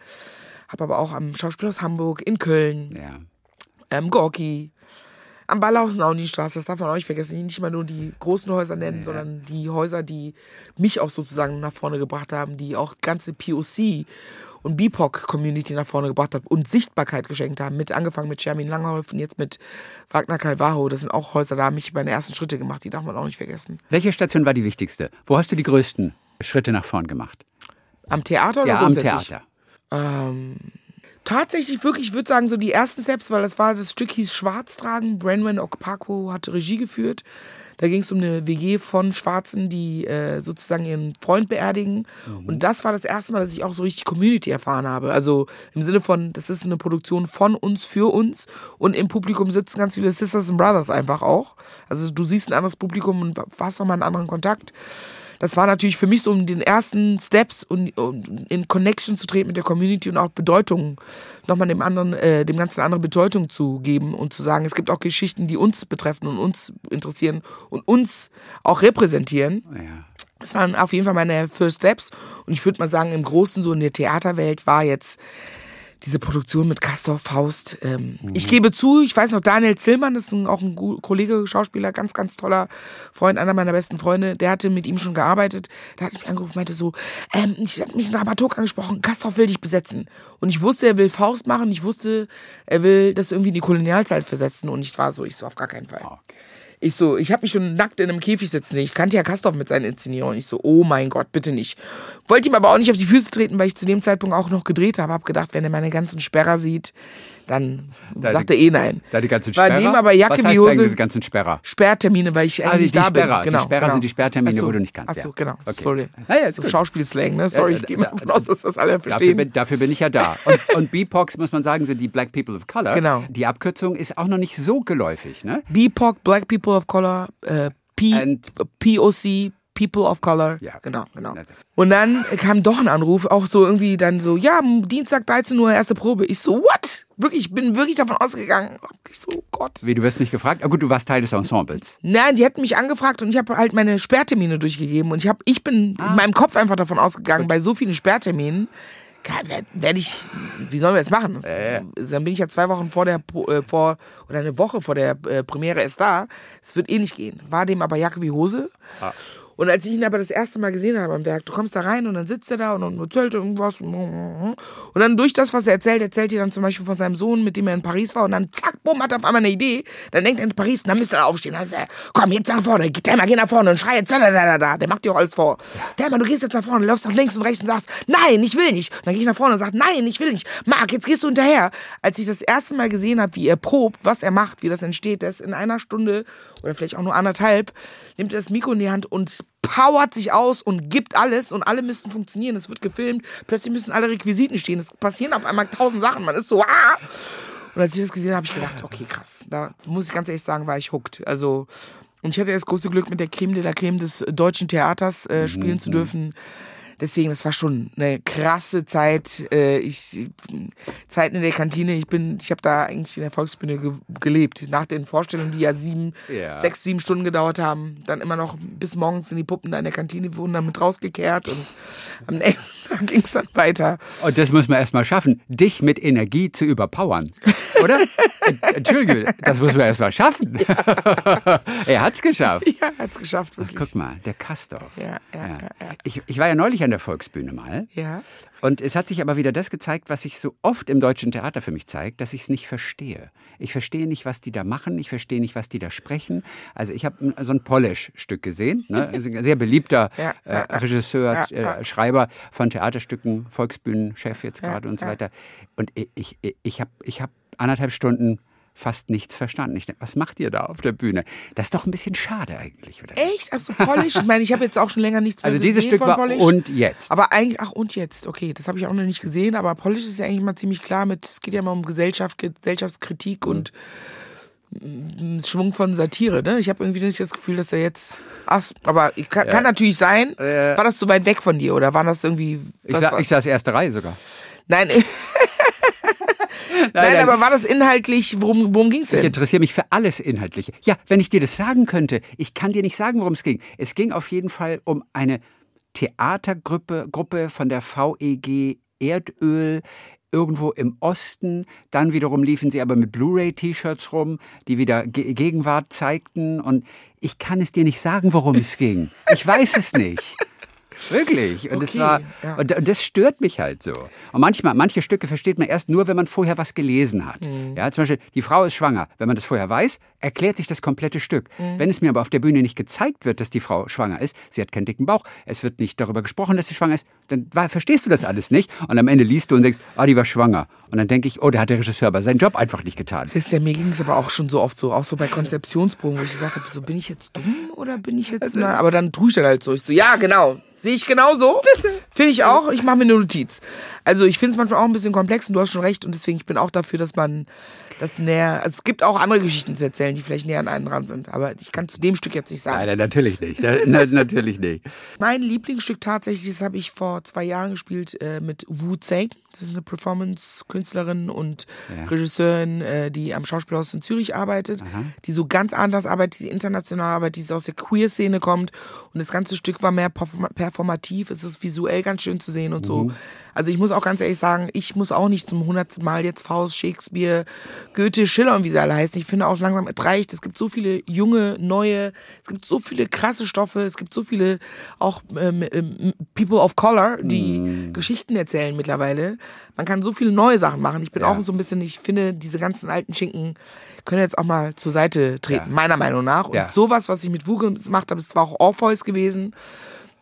Habe aber auch am Schauspielhaus Hamburg, in Köln, Ja. ähm, Gorki, Am Ballhausen auch die Straße, das darf man auch nicht vergessen. Nicht immer nur die großen Häuser nennen, sondern die Häuser, die mich auch sozusagen nach vorne gebracht haben, die auch ganze POC und BIPOC-Community nach vorne gebracht haben und Sichtbarkeit geschenkt haben. Mit angefangen mit Shermin Langholf und jetzt mit Wagner Calvajo. Das sind auch Häuser, da habe ich meine ersten Schritte gemacht. Die darf man auch nicht vergessen. Welche Station war die wichtigste? Wo hast du die größten Schritte nach vorn gemacht? Am Theater oder Ja, am? Theater. Ähm, tatsächlich wirklich, ich würde sagen, so die ersten Steps, weil das war, das Stück hieß Schwarz tragen. Brenwan Okpako hat Regie geführt. Da ging es um eine WG von Schwarzen, die äh, sozusagen ihren Freund beerdigen. Und das war das erste Mal, dass ich auch so richtig Community erfahren habe. Also im Sinne von, das ist eine Produktion von uns für uns. Und im Publikum sitzen ganz viele Sisters and Brothers einfach auch. Also du siehst ein anderes Publikum und hast nochmal einen anderen Kontakt das war natürlich für mich so um den ersten Steps und, und in Connection zu treten mit der Community und auch Bedeutung, nochmal dem anderen, äh, dem Ganzen andere Bedeutung zu geben und zu sagen, es gibt auch Geschichten, die uns betreffen und uns interessieren und uns auch repräsentieren. Ja. Das waren auf jeden Fall meine First Steps. Und ich würde mal sagen, im Großen, so in der Theaterwelt, war jetzt diese Produktion mit Castor Faust. Ähm, Ich gebe zu, ich weiß noch, Daniel Zillmann, das ist ein, auch ein Kollege, Schauspieler, ganz, ganz toller Freund, einer meiner besten Freunde, der hatte mit ihm schon gearbeitet. Der hat mich angerufen, meinte so, ähm, ich hat mich ein Dramaturg angesprochen, Castor will dich besetzen. Und ich wusste, er will Faust machen, ich wusste, er will das irgendwie in die Kolonialzeit versetzen. Und ich war so, ich so, auf gar keinen Fall. Okay. Ich so, ich habe mich schon nackt in einem Käfig sitzen. Ich kannte ja Kastorf mit seinen Inszenierungen. Ich so, oh mein Gott, bitte nicht. Wollte ihm aber auch nicht auf die Füße treten, weil ich zu dem Zeitpunkt auch noch gedreht habe. Hab gedacht, wenn er meine ganzen Sperrer sieht, dann Da sagt er eh nein. Da die ganzen Sperrer? dem aber Jacke Was wie heißt Hose. denn die ganzen Sperrer? Sperrtermine, weil ich eigentlich Ah, die- nicht die da Sperrer. bin. Die Genau, Sperrer genau. sind die Sperrtermine, Ach so. wo du nicht kannst, Ach so, ja. genau. Okay. Sorry. Naja, so. Schauspielslang, ne? Sorry, ich da- gehe mal da- davon aus, dass das alle Dafür verstehen. bin, dafür bin ich ja da. (laughs) Und, und BIPOX, muss man sagen, sind die Black People of Color. Genau. Die Abkürzung ist auch noch nicht so geläufig. Ne? BIPOC, Black People of Color, äh, P, And- POC, People of Color. Ja. Genau, genau. Und dann kam doch ein Anruf, auch so irgendwie dann so, ja, am Dienstag 13 Uhr erste Probe. Ich so, what? Wirklich, ich bin wirklich davon ausgegangen. Ich so, oh Gott. Wie, du wirst nicht gefragt? Ah, gut, du warst Teil des Ensembles. Nein, die hätten mich angefragt und ich habe halt meine Sperrtermine durchgegeben und ich habe, ich bin in meinem Kopf einfach davon ausgegangen, bei so vielen Sperrterminen werde ich, wie sollen wir das machen? Dann bin ich ja zwei Wochen vor der, äh, vor, oder eine Woche vor der äh, Premiere erst da. Es wird eh nicht gehen. War dem aber Jacke wie Hose. Und als ich ihn aber das erste Mal gesehen habe am Werk, du kommst da rein und dann sitzt er da und dann erzählt er irgendwas. Und dann durch das, was er erzählt, erzählt er dann zum Beispiel von seinem Sohn, mit dem er in Paris war. Und dann zack, bumm, hat er auf einmal eine Idee. Dann denkt er in Paris, dann müsst ihr aufstehen. Dann sagt er, komm, jetzt nach vorne. Thelma, geh nach vorne und schrei jetzt da, da, da, da. Der macht dir auch alles vor. Thelma, du gehst jetzt nach vorne, läufst nach links und rechts und sagst, nein, ich will nicht. Und dann gehe ich nach vorne und sage, nein, ich will nicht. Marc, jetzt gehst du hinterher. Als ich das erste Mal gesehen habe, wie er probt, was er macht, wie das entsteht, das in einer Stunde oder vielleicht auch nur anderthalb, nimmt er das Mikro in die Hand und powert sich aus und gibt alles und alle müssen funktionieren. Es wird gefilmt, plötzlich müssen alle Requisiten stehen. Es passieren auf einmal tausend Sachen. Man ist so, ah! Und als ich das gesehen habe, habe ich gedacht, okay, krass. Da muss ich ganz ehrlich sagen, war ich hooked. Also, und ich hatte das große Glück, mit der Creme de la Creme des deutschen Theaters äh, spielen zu dürfen. Deswegen, das war schon eine krasse Zeit. Äh, ich Zeiten in der Kantine. Ich bin, ich habe da eigentlich in der Volksbühne ge gelebt. Nach den Vorstellungen, die ja sieben, Ja. sechs, sieben Stunden gedauert haben, dann immer noch bis morgens in die Puppen da in der Kantine wurden dann mit rausgekehrt und am nächsten (laughs) Tag ging es dann weiter. Und das muss man erst mal schaffen, dich mit Energie zu überpowern. Oder? Ent- (laughs) Entschuldige, das muss man erst mal schaffen. (laughs) er hat's geschafft. Ja, hat's geschafft, wirklich. Guck mal, der Kastorf. Ja, ja, ja, ja. Ich, ich war ja neulich an der Volksbühne mal. Ja. Und es hat sich aber wieder das gezeigt, was sich so oft im deutschen Theater für mich zeigt, dass ich es nicht verstehe. Ich verstehe nicht, was die da machen, ich verstehe nicht, was die da sprechen. Also ich habe so ein Polish-Stück gesehen, ne? (laughs) Also ein sehr beliebter Ja, äh. Regisseur, Ja, äh. Schreiber von Theaterstücken, Volksbühnenchef jetzt gerade und so weiter. Und ich, ich, ich habe ich hab anderthalb Stunden fast nichts verstanden. Ich denk, was macht ihr da auf der Bühne? Das ist doch ein bisschen schade eigentlich, oder? Echt? Ach so, Polish? Ich meine, ich habe jetzt auch schon länger nichts mehr Also dieses gesehen Stück von war Polish. und jetzt. Aber eigentlich, ach und jetzt, okay, das habe ich auch noch nicht gesehen, aber Polish ist ja eigentlich mal ziemlich klar mit, es geht ja mal um Gesellschaft, Gesellschaftskritik Mhm. und einen Schwung von Satire, ne? Ich habe irgendwie nicht das Gefühl, dass er jetzt, ach, aber kann, kann natürlich sein, war das zu weit weg von dir oder war das irgendwie, ich, sa war- ich saß erste Reihe sogar. nein, (laughs) (laughs) nein, aber war das inhaltlich, worum, worum ging's Ich denn? interessiere mich für alles Inhaltliche. Ja, wenn ich dir das sagen könnte, ich kann dir nicht sagen, worum es ging. Es ging auf jeden Fall um eine Theatergruppe Gruppe von der VEG Erdöl irgendwo im Osten. Dann wiederum liefen sie aber mit Blu-ray-T-Shirts rum, die wieder Ge Gegenwart zeigten. Und ich kann es dir nicht sagen, worum es ging. Ich weiß es nicht. Wirklich. Und, Okay, es war, ja. und, und das stört mich halt so. Und manchmal, manche Stücke versteht man erst nur, wenn man vorher was gelesen hat. Mhm. Ja, zum Beispiel, die Frau ist schwanger. Wenn man das vorher weiß, erklärt sich das komplette Stück. Mhm. Wenn es mir aber auf der Bühne nicht gezeigt wird, dass die Frau schwanger ist, sie hat keinen dicken Bauch, es wird nicht darüber gesprochen, dass sie schwanger ist, dann war, verstehst du das alles nicht. Und am Ende liest du und denkst, ah, die war schwanger. Und dann denke ich, oh, da hat der Regisseur aber seinen Job einfach nicht getan. Wisst ihr, mir ging es aber auch schon so oft so, auch so bei Konzeptionsproben, wo ich gesagt habe, so bin ich jetzt dumm oder bin ich jetzt, Also na, aber dann tue ich dann halt so. Ich so, ja, genau, sehe ich genauso. (laughs) Finde ich auch, ich mache mir eine Notiz. Also ich finde es manchmal auch ein bisschen komplex und du hast schon recht und deswegen ich bin auch dafür, dass man das näher, also es gibt auch andere Geschichten zu erzählen, die vielleicht näher an einen dran sind, aber ich kann zu dem Stück jetzt nicht sagen. Nein, natürlich nicht. Na, natürlich nicht. Mein Lieblingsstück tatsächlich, das habe ich vor zwei Jahren gespielt äh, mit Wu Zhang. Das ist eine Performance-Künstlerin und Regisseurin, äh, die am Schauspielhaus in Zürich arbeitet, die so ganz anders arbeitet, die international arbeitet, die so aus der Queer-Szene kommt. Und das ganze Stück war mehr perform- performativ. Es ist visuell ganz schön zu sehen und so. Also ich muss auch ganz ehrlich sagen, ich muss auch nicht zum hundertsten Mal jetzt Faust, Shakespeare, Goethe, Schiller und wie sie alle heißen. Ich finde auch langsam, es reicht. Es gibt so viele junge, neue, es gibt so viele krasse Stoffe, es gibt so viele auch ähm, ähm, People of Color, die Geschichten erzählen mittlerweile. Man kann so viele neue Sachen machen. Ich bin Ja. auch so ein bisschen, ich finde, diese ganzen alten Schinken können jetzt auch mal zur Seite treten, meiner Meinung nach. Und Ja. sowas, was ich mit Wu gemacht habe, ist zwar auch Orpheus gewesen,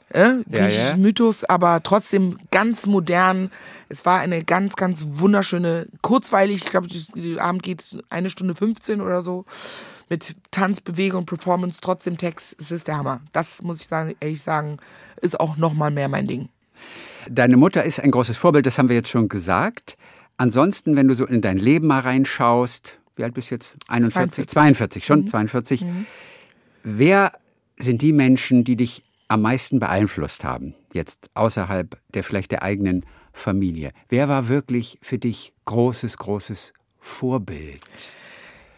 äh, griechisches ja. Mythos, aber trotzdem ganz modern. Es war eine ganz, ganz wunderschöne, kurzweilig, ich glaube, der Abend geht eine Stunde 15 oder so. Mit Tanz, Bewegung, Performance, trotzdem Text. Es ist der Hammer. Das muss ich sagen, ehrlich sagen, ist auch nochmal mehr mein Ding. Deine Mutter ist ein großes Vorbild, das haben wir jetzt schon gesagt. Ansonsten, wenn du so in dein Leben mal reinschaust, wie alt bist du jetzt? 41? 42. 42, schon 42. Wer sind die Menschen, die dich am meisten beeinflusst haben, jetzt außerhalb der vielleicht der eigenen Familie? Wer war wirklich für dich großes, großes Vorbild?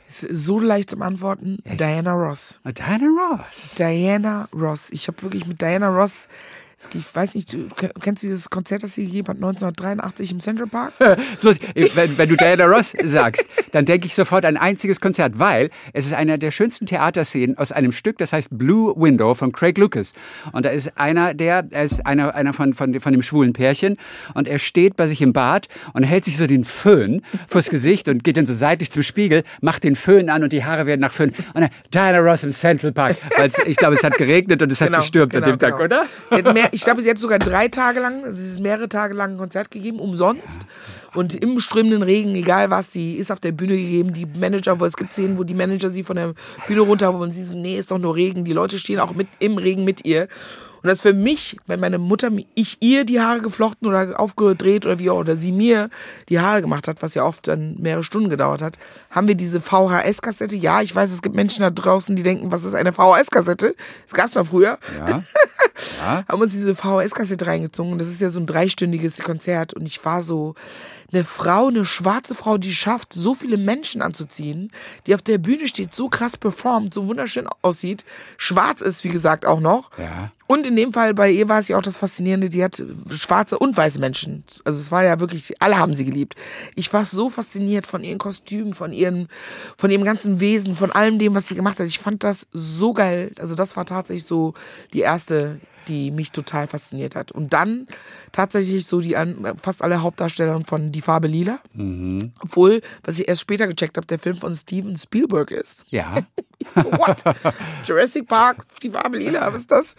So leicht zum Antworten. Diana Ross. Diana Ross. Diana Ross. Ich habe wirklich mit Diana Ross, ich weiß nicht, du kennst du dieses Konzert, das sie gegeben hat 1983 im Central Park? (laughs) So, wenn, wenn du Diana Ross sagst, dann denke ich sofort an ein einziges Konzert, weil es ist einer der schönsten Theaterszenen aus einem Stück, das heißt Blue Window von Craig Lucas. Und da ist einer, der, er ist einer, einer von, von, von dem schwulen Pärchen und er steht bei sich im Bad und hält sich so den Föhn vors Gesicht und geht dann so seitlich zum Spiegel, macht den Föhn an und die Haare werden nach Föhn. Und dann Diana Ross im Central Park, weil ich glaube, es hat geregnet und es hat gestürmt an dem Tag, genau. oder? Sie hat mehr, ich glaube, sie hat sogar drei Tage lang, also sie hat mehrere Tage lang ein Konzert gegeben, umsonst. Und im strömenden Regen, egal was, die ist auf der Bühne gegeben. Die Manager, wo es gibt Szenen, wo die Manager sie von der Bühne runterholen und sie so, nee, ist doch nur Regen. Die Leute stehen auch mit im Regen mit ihr. Und das für mich, wenn meine Mutter, ich ihr die Haare geflochten oder aufgedreht oder wie auch, oder sie mir die Haare gemacht hat, was ja oft dann mehrere Stunden gedauert hat, haben wir diese VHS-Kassette. Ja, ich weiß, es gibt Menschen da draußen, die denken, was ist eine VHS-Kassette? Das gab's ja früher Ja. (laughs) Ja. haben uns diese VHS-Kassette reingezogen. Und das ist ja so ein dreistündiges Konzert. Und ich war so eine Frau, eine schwarze Frau, die schafft, so viele Menschen anzuziehen, die auf der Bühne steht, so krass performt, so wunderschön aussieht, schwarz ist, wie gesagt, auch noch. Ja. Und in dem Fall bei ihr war es ja auch das Faszinierende, die hat schwarze und weiße Menschen. Also es war ja wirklich, alle haben sie geliebt. Ich war so fasziniert von ihren Kostümen, von ihren, von ihrem ganzen Wesen, von allem dem, was sie gemacht hat. Ich fand das so geil. Also das war tatsächlich so die erste, die mich total fasziniert hat. Und dann tatsächlich so die fast alle Hauptdarsteller von Die Farbe Lila. Obwohl, was ich erst später gecheckt habe, der Film von Steven Spielberg ist. Ja. (laughs) So, what? (laughs) Jurassic Park, Die Farbe Lila, was ist das?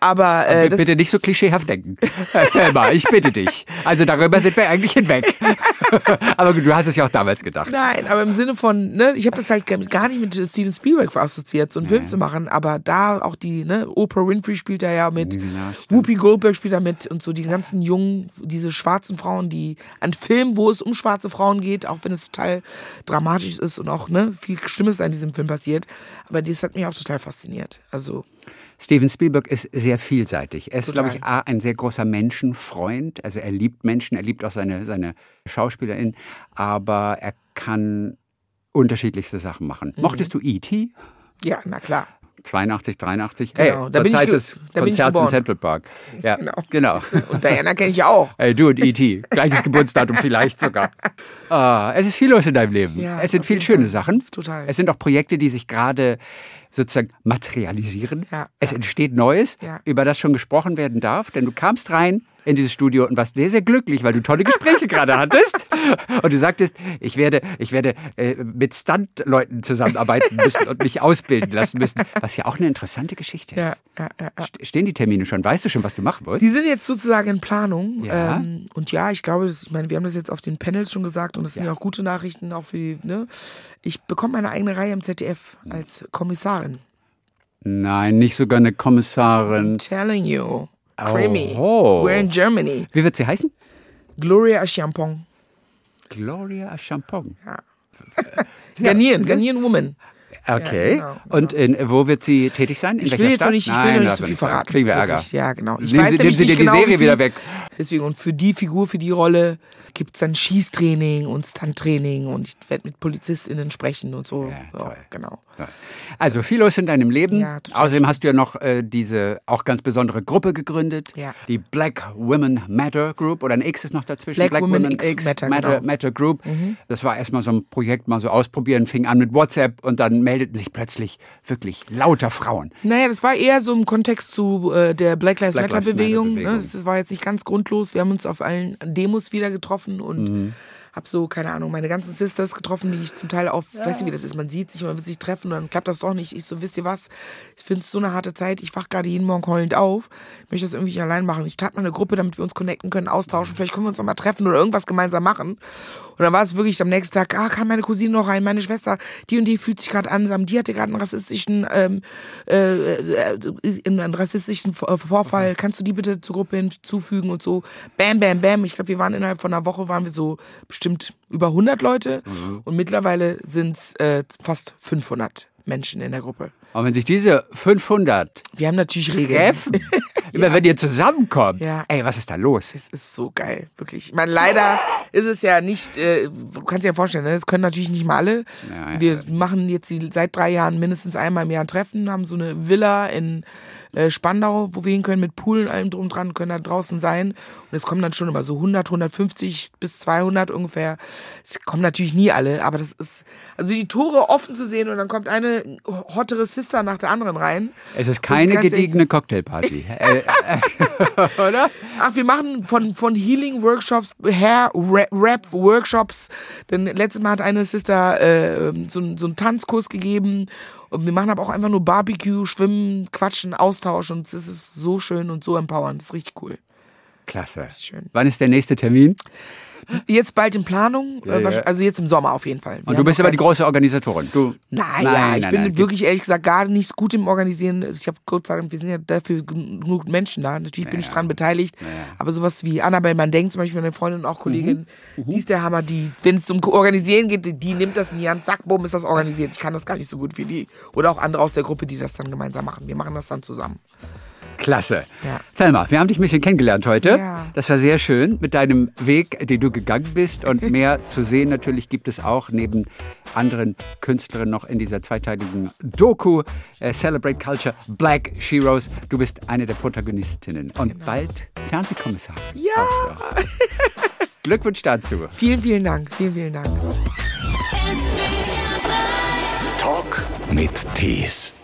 Aber äh, das, bitte nicht so klischeehaft denken. Herr Thelma, ich bitte dich. Also darüber sind wir eigentlich hinweg. (laughs) Aber du hast es ja auch damals gedacht. Nein, aber im Sinne von, ne, ich habe das halt gar nicht mit Steven Spielberg assoziiert, so einen Film zu machen, aber da auch die, ne, Oprah Winfrey spielt da ja mit, Ja. Whoopi Goldberg spielt da mit und so die ganzen jungen, diese schwarzen Frauen, die ein Film, wo es um schwarze Frauen geht, auch wenn es total dramatisch ist und auch, ne, viel Schlimmes da in diesem Film passiert, aber das hat mich auch total fasziniert. Also, Steven Spielberg ist sehr vielseitig. Er ist, Total. glaube ich, A, ein sehr großer Menschenfreund. Also er liebt Menschen, er liebt auch seine, seine SchauspielerInnen, aber er kann unterschiedlichste Sachen machen. Mhm. Mochtest du E.T.? ja, na klar. 82, 83. Genau, Hey, da zur bin ich Zeit ge- des ich Konzerts in. Central Park. Ja, Genau. genau. Und Diana kenne ich auch. Ey, du und E.T. Gleiches Geburtsdatum (laughs) vielleicht sogar. Ah, es ist viel los in deinem Leben. Ja, es sind jeden schöne Fall. Sachen. Total. Es sind auch Projekte, die sich gerade sozusagen materialisieren. Ja, es entsteht Neues, über das schon gesprochen werden darf. Denn du kamst rein in dieses Studio und warst sehr, sehr glücklich, weil du tolle Gespräche (laughs) gerade hattest. Und du sagtest, ich werde, ich werde äh, mit Stunt-Leuten zusammenarbeiten müssen und mich ausbilden lassen müssen. Was ja auch eine interessante Geschichte ist. Ja, ja, ja, ja. St- Stehen die Termine schon? Weißt du schon, was du machen musst? Die sind jetzt sozusagen in Planung. Ähm, und ja, ich glaube, ich meine, wir haben das jetzt auf den Panels schon gesagt und das sind ja auch gute Nachrichten, auch für die, ne? Ich bekomme meine eigene Reihe im ZDF als Kommissarin. Nein, nicht sogar eine Kommissarin. Telling you. Creamy. Oh. We're in Germany. Wie wird sie heißen? Gloria Champong. Gloria Champong. (laughs) Garnieren, Garnieren Woman. Okay. genau, Und in, wo wird sie tätig sein? In Ich will jetzt Stadt? noch nicht, ich will Nein, noch nicht so viel verraten. Kriegen wir Ärger. Wirklich, Ja, genau. Ich Nehmen weiß Sie, nehmen Sie dir die genau, Serie wieder weg. Deswegen, und für die Figur, für die Rolle gibt es dann Schießtraining und Stunttraining und ich werde mit PolizistInnen sprechen und so. Ja, Ja, toll. genau. Also viel los in deinem Leben. Ja, Außerdem hast du ja noch äh, diese auch ganz besondere Gruppe gegründet. Ja. Die Black Women Matter Group oder ein X ist noch dazwischen. Black Women X Matter, Matter, genau. Matter Group. Das war erstmal so ein Projekt, mal so ausprobieren, fing an mit WhatsApp und dann meldeten sich plötzlich wirklich lauter Frauen. Naja, das war eher so im Kontext zu äh, der Black Lives Black Matter Bewegung. Matter-Bewegung. Ne? Das, war jetzt nicht ganz grundlos. Wir haben uns auf allen Demos wieder getroffen und Mhm. Hab so, keine Ahnung, meine ganzen Sisters getroffen, die ich zum Teil auf, weiß nicht, wie das ist, man sieht sich, man will sich treffen und dann klappt das doch nicht. Ich so, wisst ihr was, ich finde es so eine harte Zeit, ich wach gerade jeden Morgen heulend auf, ich möchte das irgendwie nicht allein machen. Ich tat mal eine Gruppe, damit wir uns connecten können, austauschen, vielleicht können wir uns noch mal treffen oder irgendwas gemeinsam machen. Und dann war es wirklich am nächsten Tag, ah, kann meine Cousine noch rein, meine Schwester, die und die fühlt sich gerade einsam, die hatte gerade einen rassistischen, ähm, äh, äh, einen rassistischen Vor- Vorfall, kannst du die bitte zur Gruppe hinzufügen und so. Bam, bam, bam. Ich glaube, wir waren innerhalb von einer Woche, waren wir so bestimmt über 100 Leute und mittlerweile sind es äh, fast 500 Menschen in der Gruppe. Und wenn sich diese 500 Wir haben natürlich Regeln. treffen, (laughs) immer wenn ihr zusammenkommt, Ja. ey, was ist da los? Es ist so geil, wirklich. Ich meine, leider ist es ja nicht, äh, du kannst dir ja vorstellen, ne? das können natürlich nicht mal alle. Ja, ja. Wir machen jetzt die, seit drei Jahren mindestens einmal im Jahr ein Treffen, haben so eine Villa in äh, Spandau, wo wir hin können mit Pool und allem drum dran, können da draußen sein. Und es kommen dann schon immer so 100, 150 bis 200 ungefähr. Es kommen natürlich nie alle, aber das ist, also die Tore offen zu sehen und dann kommt eine hottere Sister nach der anderen rein. Es ist keine gediegene Cocktailparty. (laughs) äh, äh, (laughs) oder? Ach, wir machen von, von Healing-Workshops, Hair-Rap-Workshops. Denn letztes Mal hat eine Sister äh, so, einen- so einen Tanzkurs gegeben. Und wir machen aber auch einfach nur Barbecue, Schwimmen, Quatschen, Austausch. Und es ist so schön und so empowernd. Das ist richtig cool. Klasse. schön. Wann ist der nächste Termin? Jetzt bald in Planung. Ja, äh, wahrsch- ja. Also jetzt im Sommer auf jeden Fall. Wir Und du bist aber die große Organisatorin. Du, Nein, ja, ich nein, bin nein. wirklich ehrlich gesagt gar nicht gut im Organisieren. Ich habe kurz gesagt, wir sind ja dafür genug Menschen da. Natürlich bin ich dran beteiligt. Aber sowas wie Annabelle Mandenk, zum Beispiel meine Freundin und auch Kollegin, Mhm. die ist der Hammer. Die, wenn es zum Organisieren geht, die, die nimmt das in die Hand, zack, bumm, ist das organisiert. Ich kann das gar nicht so gut wie die. Oder auch andere aus der Gruppe, die das dann gemeinsam machen. Wir machen das dann zusammen. Klasse. Ja. Thelma, wir haben dich ein bisschen kennengelernt heute. Ja. Das war sehr schön mit deinem Weg, den du gegangen bist. Und (laughs) mehr zu sehen natürlich gibt es auch neben anderen Künstlerinnen noch in dieser zweiteiligen Doku äh, Celebrate Culture Black Sheroes. Du bist eine der Protagonistinnen und bald Fernsehkommissarin. Ja, (laughs) Glückwunsch dazu. vielen, vielen Dank. Vielen, vielen Dank. Talk mit Tees.